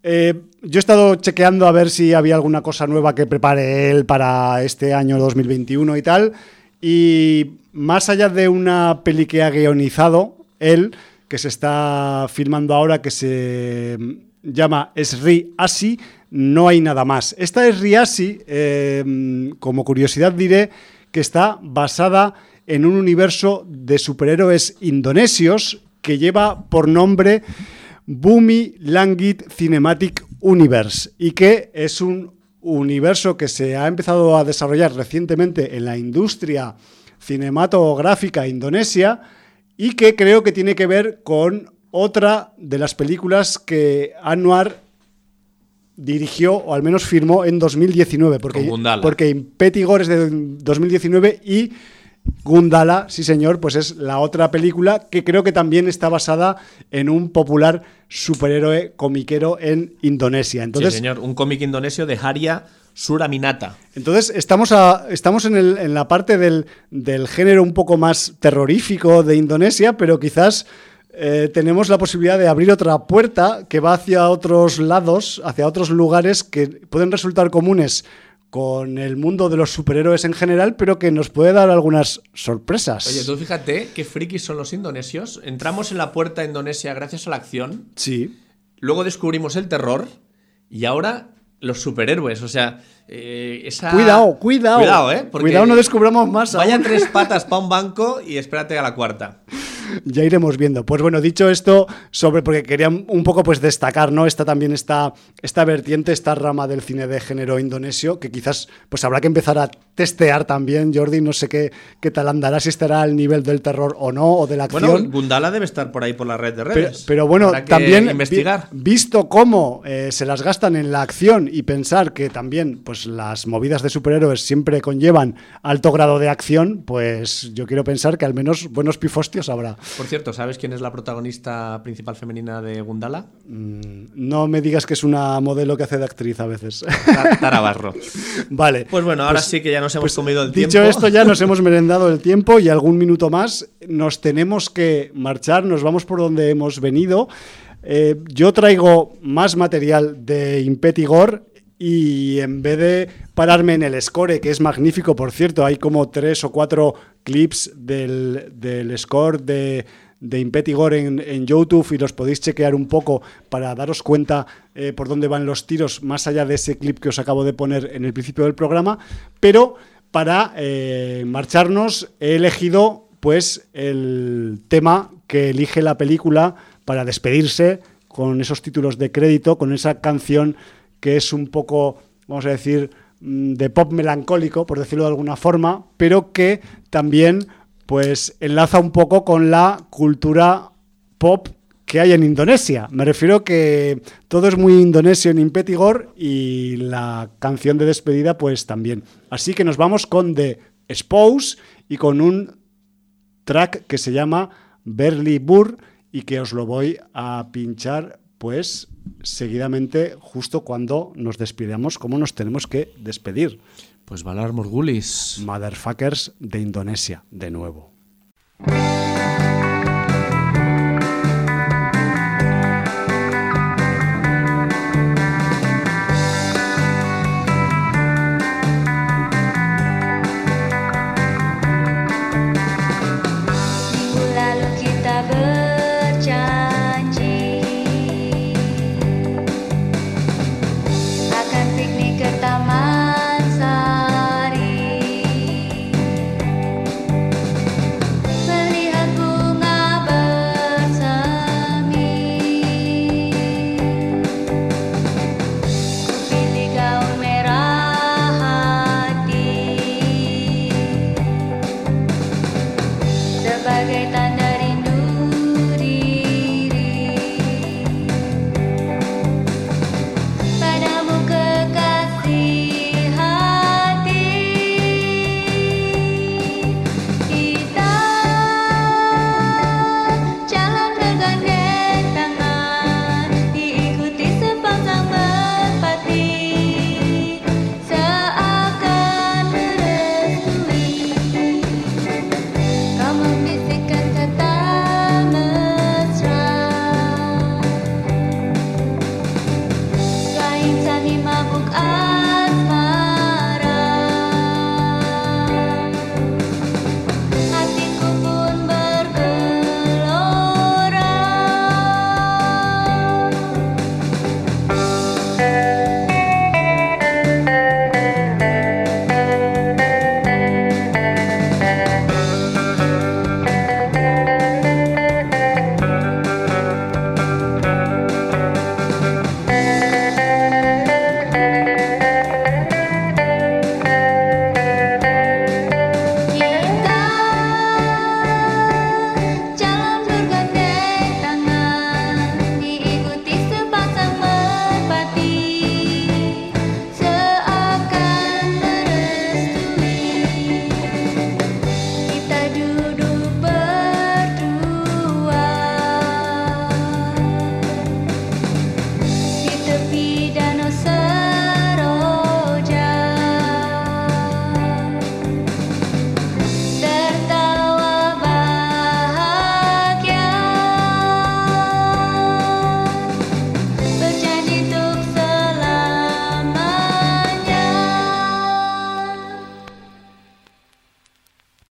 Eh, yo he estado chequeando a ver si había alguna cosa nueva que prepare él para este año 2021 y tal. Y más allá de una peli que ha guionizado, él, que se está filmando ahora, que se llama Sri Asi, no hay nada más. Esta Sri Asi, eh, como curiosidad diré, que está basada en un universo de superhéroes indonesios que lleva por nombre Bumi Langit Cinematic Universe y que es un universo que se ha empezado a desarrollar recientemente en la industria cinematográfica indonesia y que creo que tiene que ver con otra de las películas que Anwar dirigió o al menos firmó en 2019 porque, porque Impetigor es de 2019 y Gundala, sí señor, pues es la otra película que creo que también está basada en un popular superhéroe comiquero en Indonesia. Entonces, sí, señor. Un cómic indonesio de Haria Suraminata. entonces estamos, a- estamos en, el- en la parte del, del género un poco más terrorífico de Indonesia, pero quizás eh, tenemos la posibilidad de abrir otra puerta que va hacia otros lados, hacia otros lugares que pueden resultar comunes con el mundo de los superhéroes en general, pero que nos puede dar algunas sorpresas. Oye, tú fíjate qué frikis son los indonesios. Entramos en la puerta a Indonesia gracias a la acción. Sí, Luego descubrimos el terror. Y ahora los superhéroes, o sea, eh, esa... Cuidado, cuidado. Cuidado, ¿eh? Porque Cuidado, no descubramos más. Vaya aún. tres patas para un banco y espérate a la cuarta. Ya iremos viendo. Pues bueno, dicho esto, sobre porque quería un poco pues destacar, ¿no? Esta también esta, esta vertiente, esta rama del cine de género indonesio, que quizás pues habrá que empezar a testear también, Jordi, no sé qué, qué tal andará, si estará al nivel del terror o no, o de la acción. Bueno, Gundala debe estar por ahí por la red de redes. pero bueno, también vi- investigar. visto cómo eh, se las gastan en la acción y pensar que también pues las movidas de superhéroes siempre conllevan alto grado de acción, pues yo quiero pensar que al menos buenos pifostios habrá. Por cierto, ¿sabes quién es la protagonista principal femenina de Gundala? Mm, No me digas que es una modelo que hace de actriz a veces. Ta- Tara Barro. vale. Pues bueno, ahora sí que ya nos hemos Pues, comido el dicho tiempo. esto, ya nos hemos merendado el tiempo y algún minuto más nos tenemos que marchar, nos vamos por donde hemos venido. Eh, yo traigo más material de Impetigor y en vez de pararme en el score, que es magnífico, por cierto, hay como tres o cuatro clips del, del score de, de Impetigor en, en YouTube y los podéis chequear un poco para daros cuenta eh, por dónde van los tiros, más allá de ese clip que os acabo de poner en el principio del programa, pero para eh, marcharnos he elegido pues el tema que elige la película para despedirse con esos títulos de crédito, con esa canción que es un poco, vamos a decir, mm, de pop melancólico, por decirlo de alguna forma, pero que también pues enlaza un poco con la cultura pop que hay en Indonesia. Me refiero que todo es muy indonesio en Impetigor y la canción de despedida pues también. Así que nos vamos con The Spouse y con un track que se llama Berly Burr y que os lo voy a pinchar pues seguidamente justo cuando nos despidamos, como nos tenemos que despedir. Pues Valar Morgulis. Motherfuckers de Indonesia, de nuevo.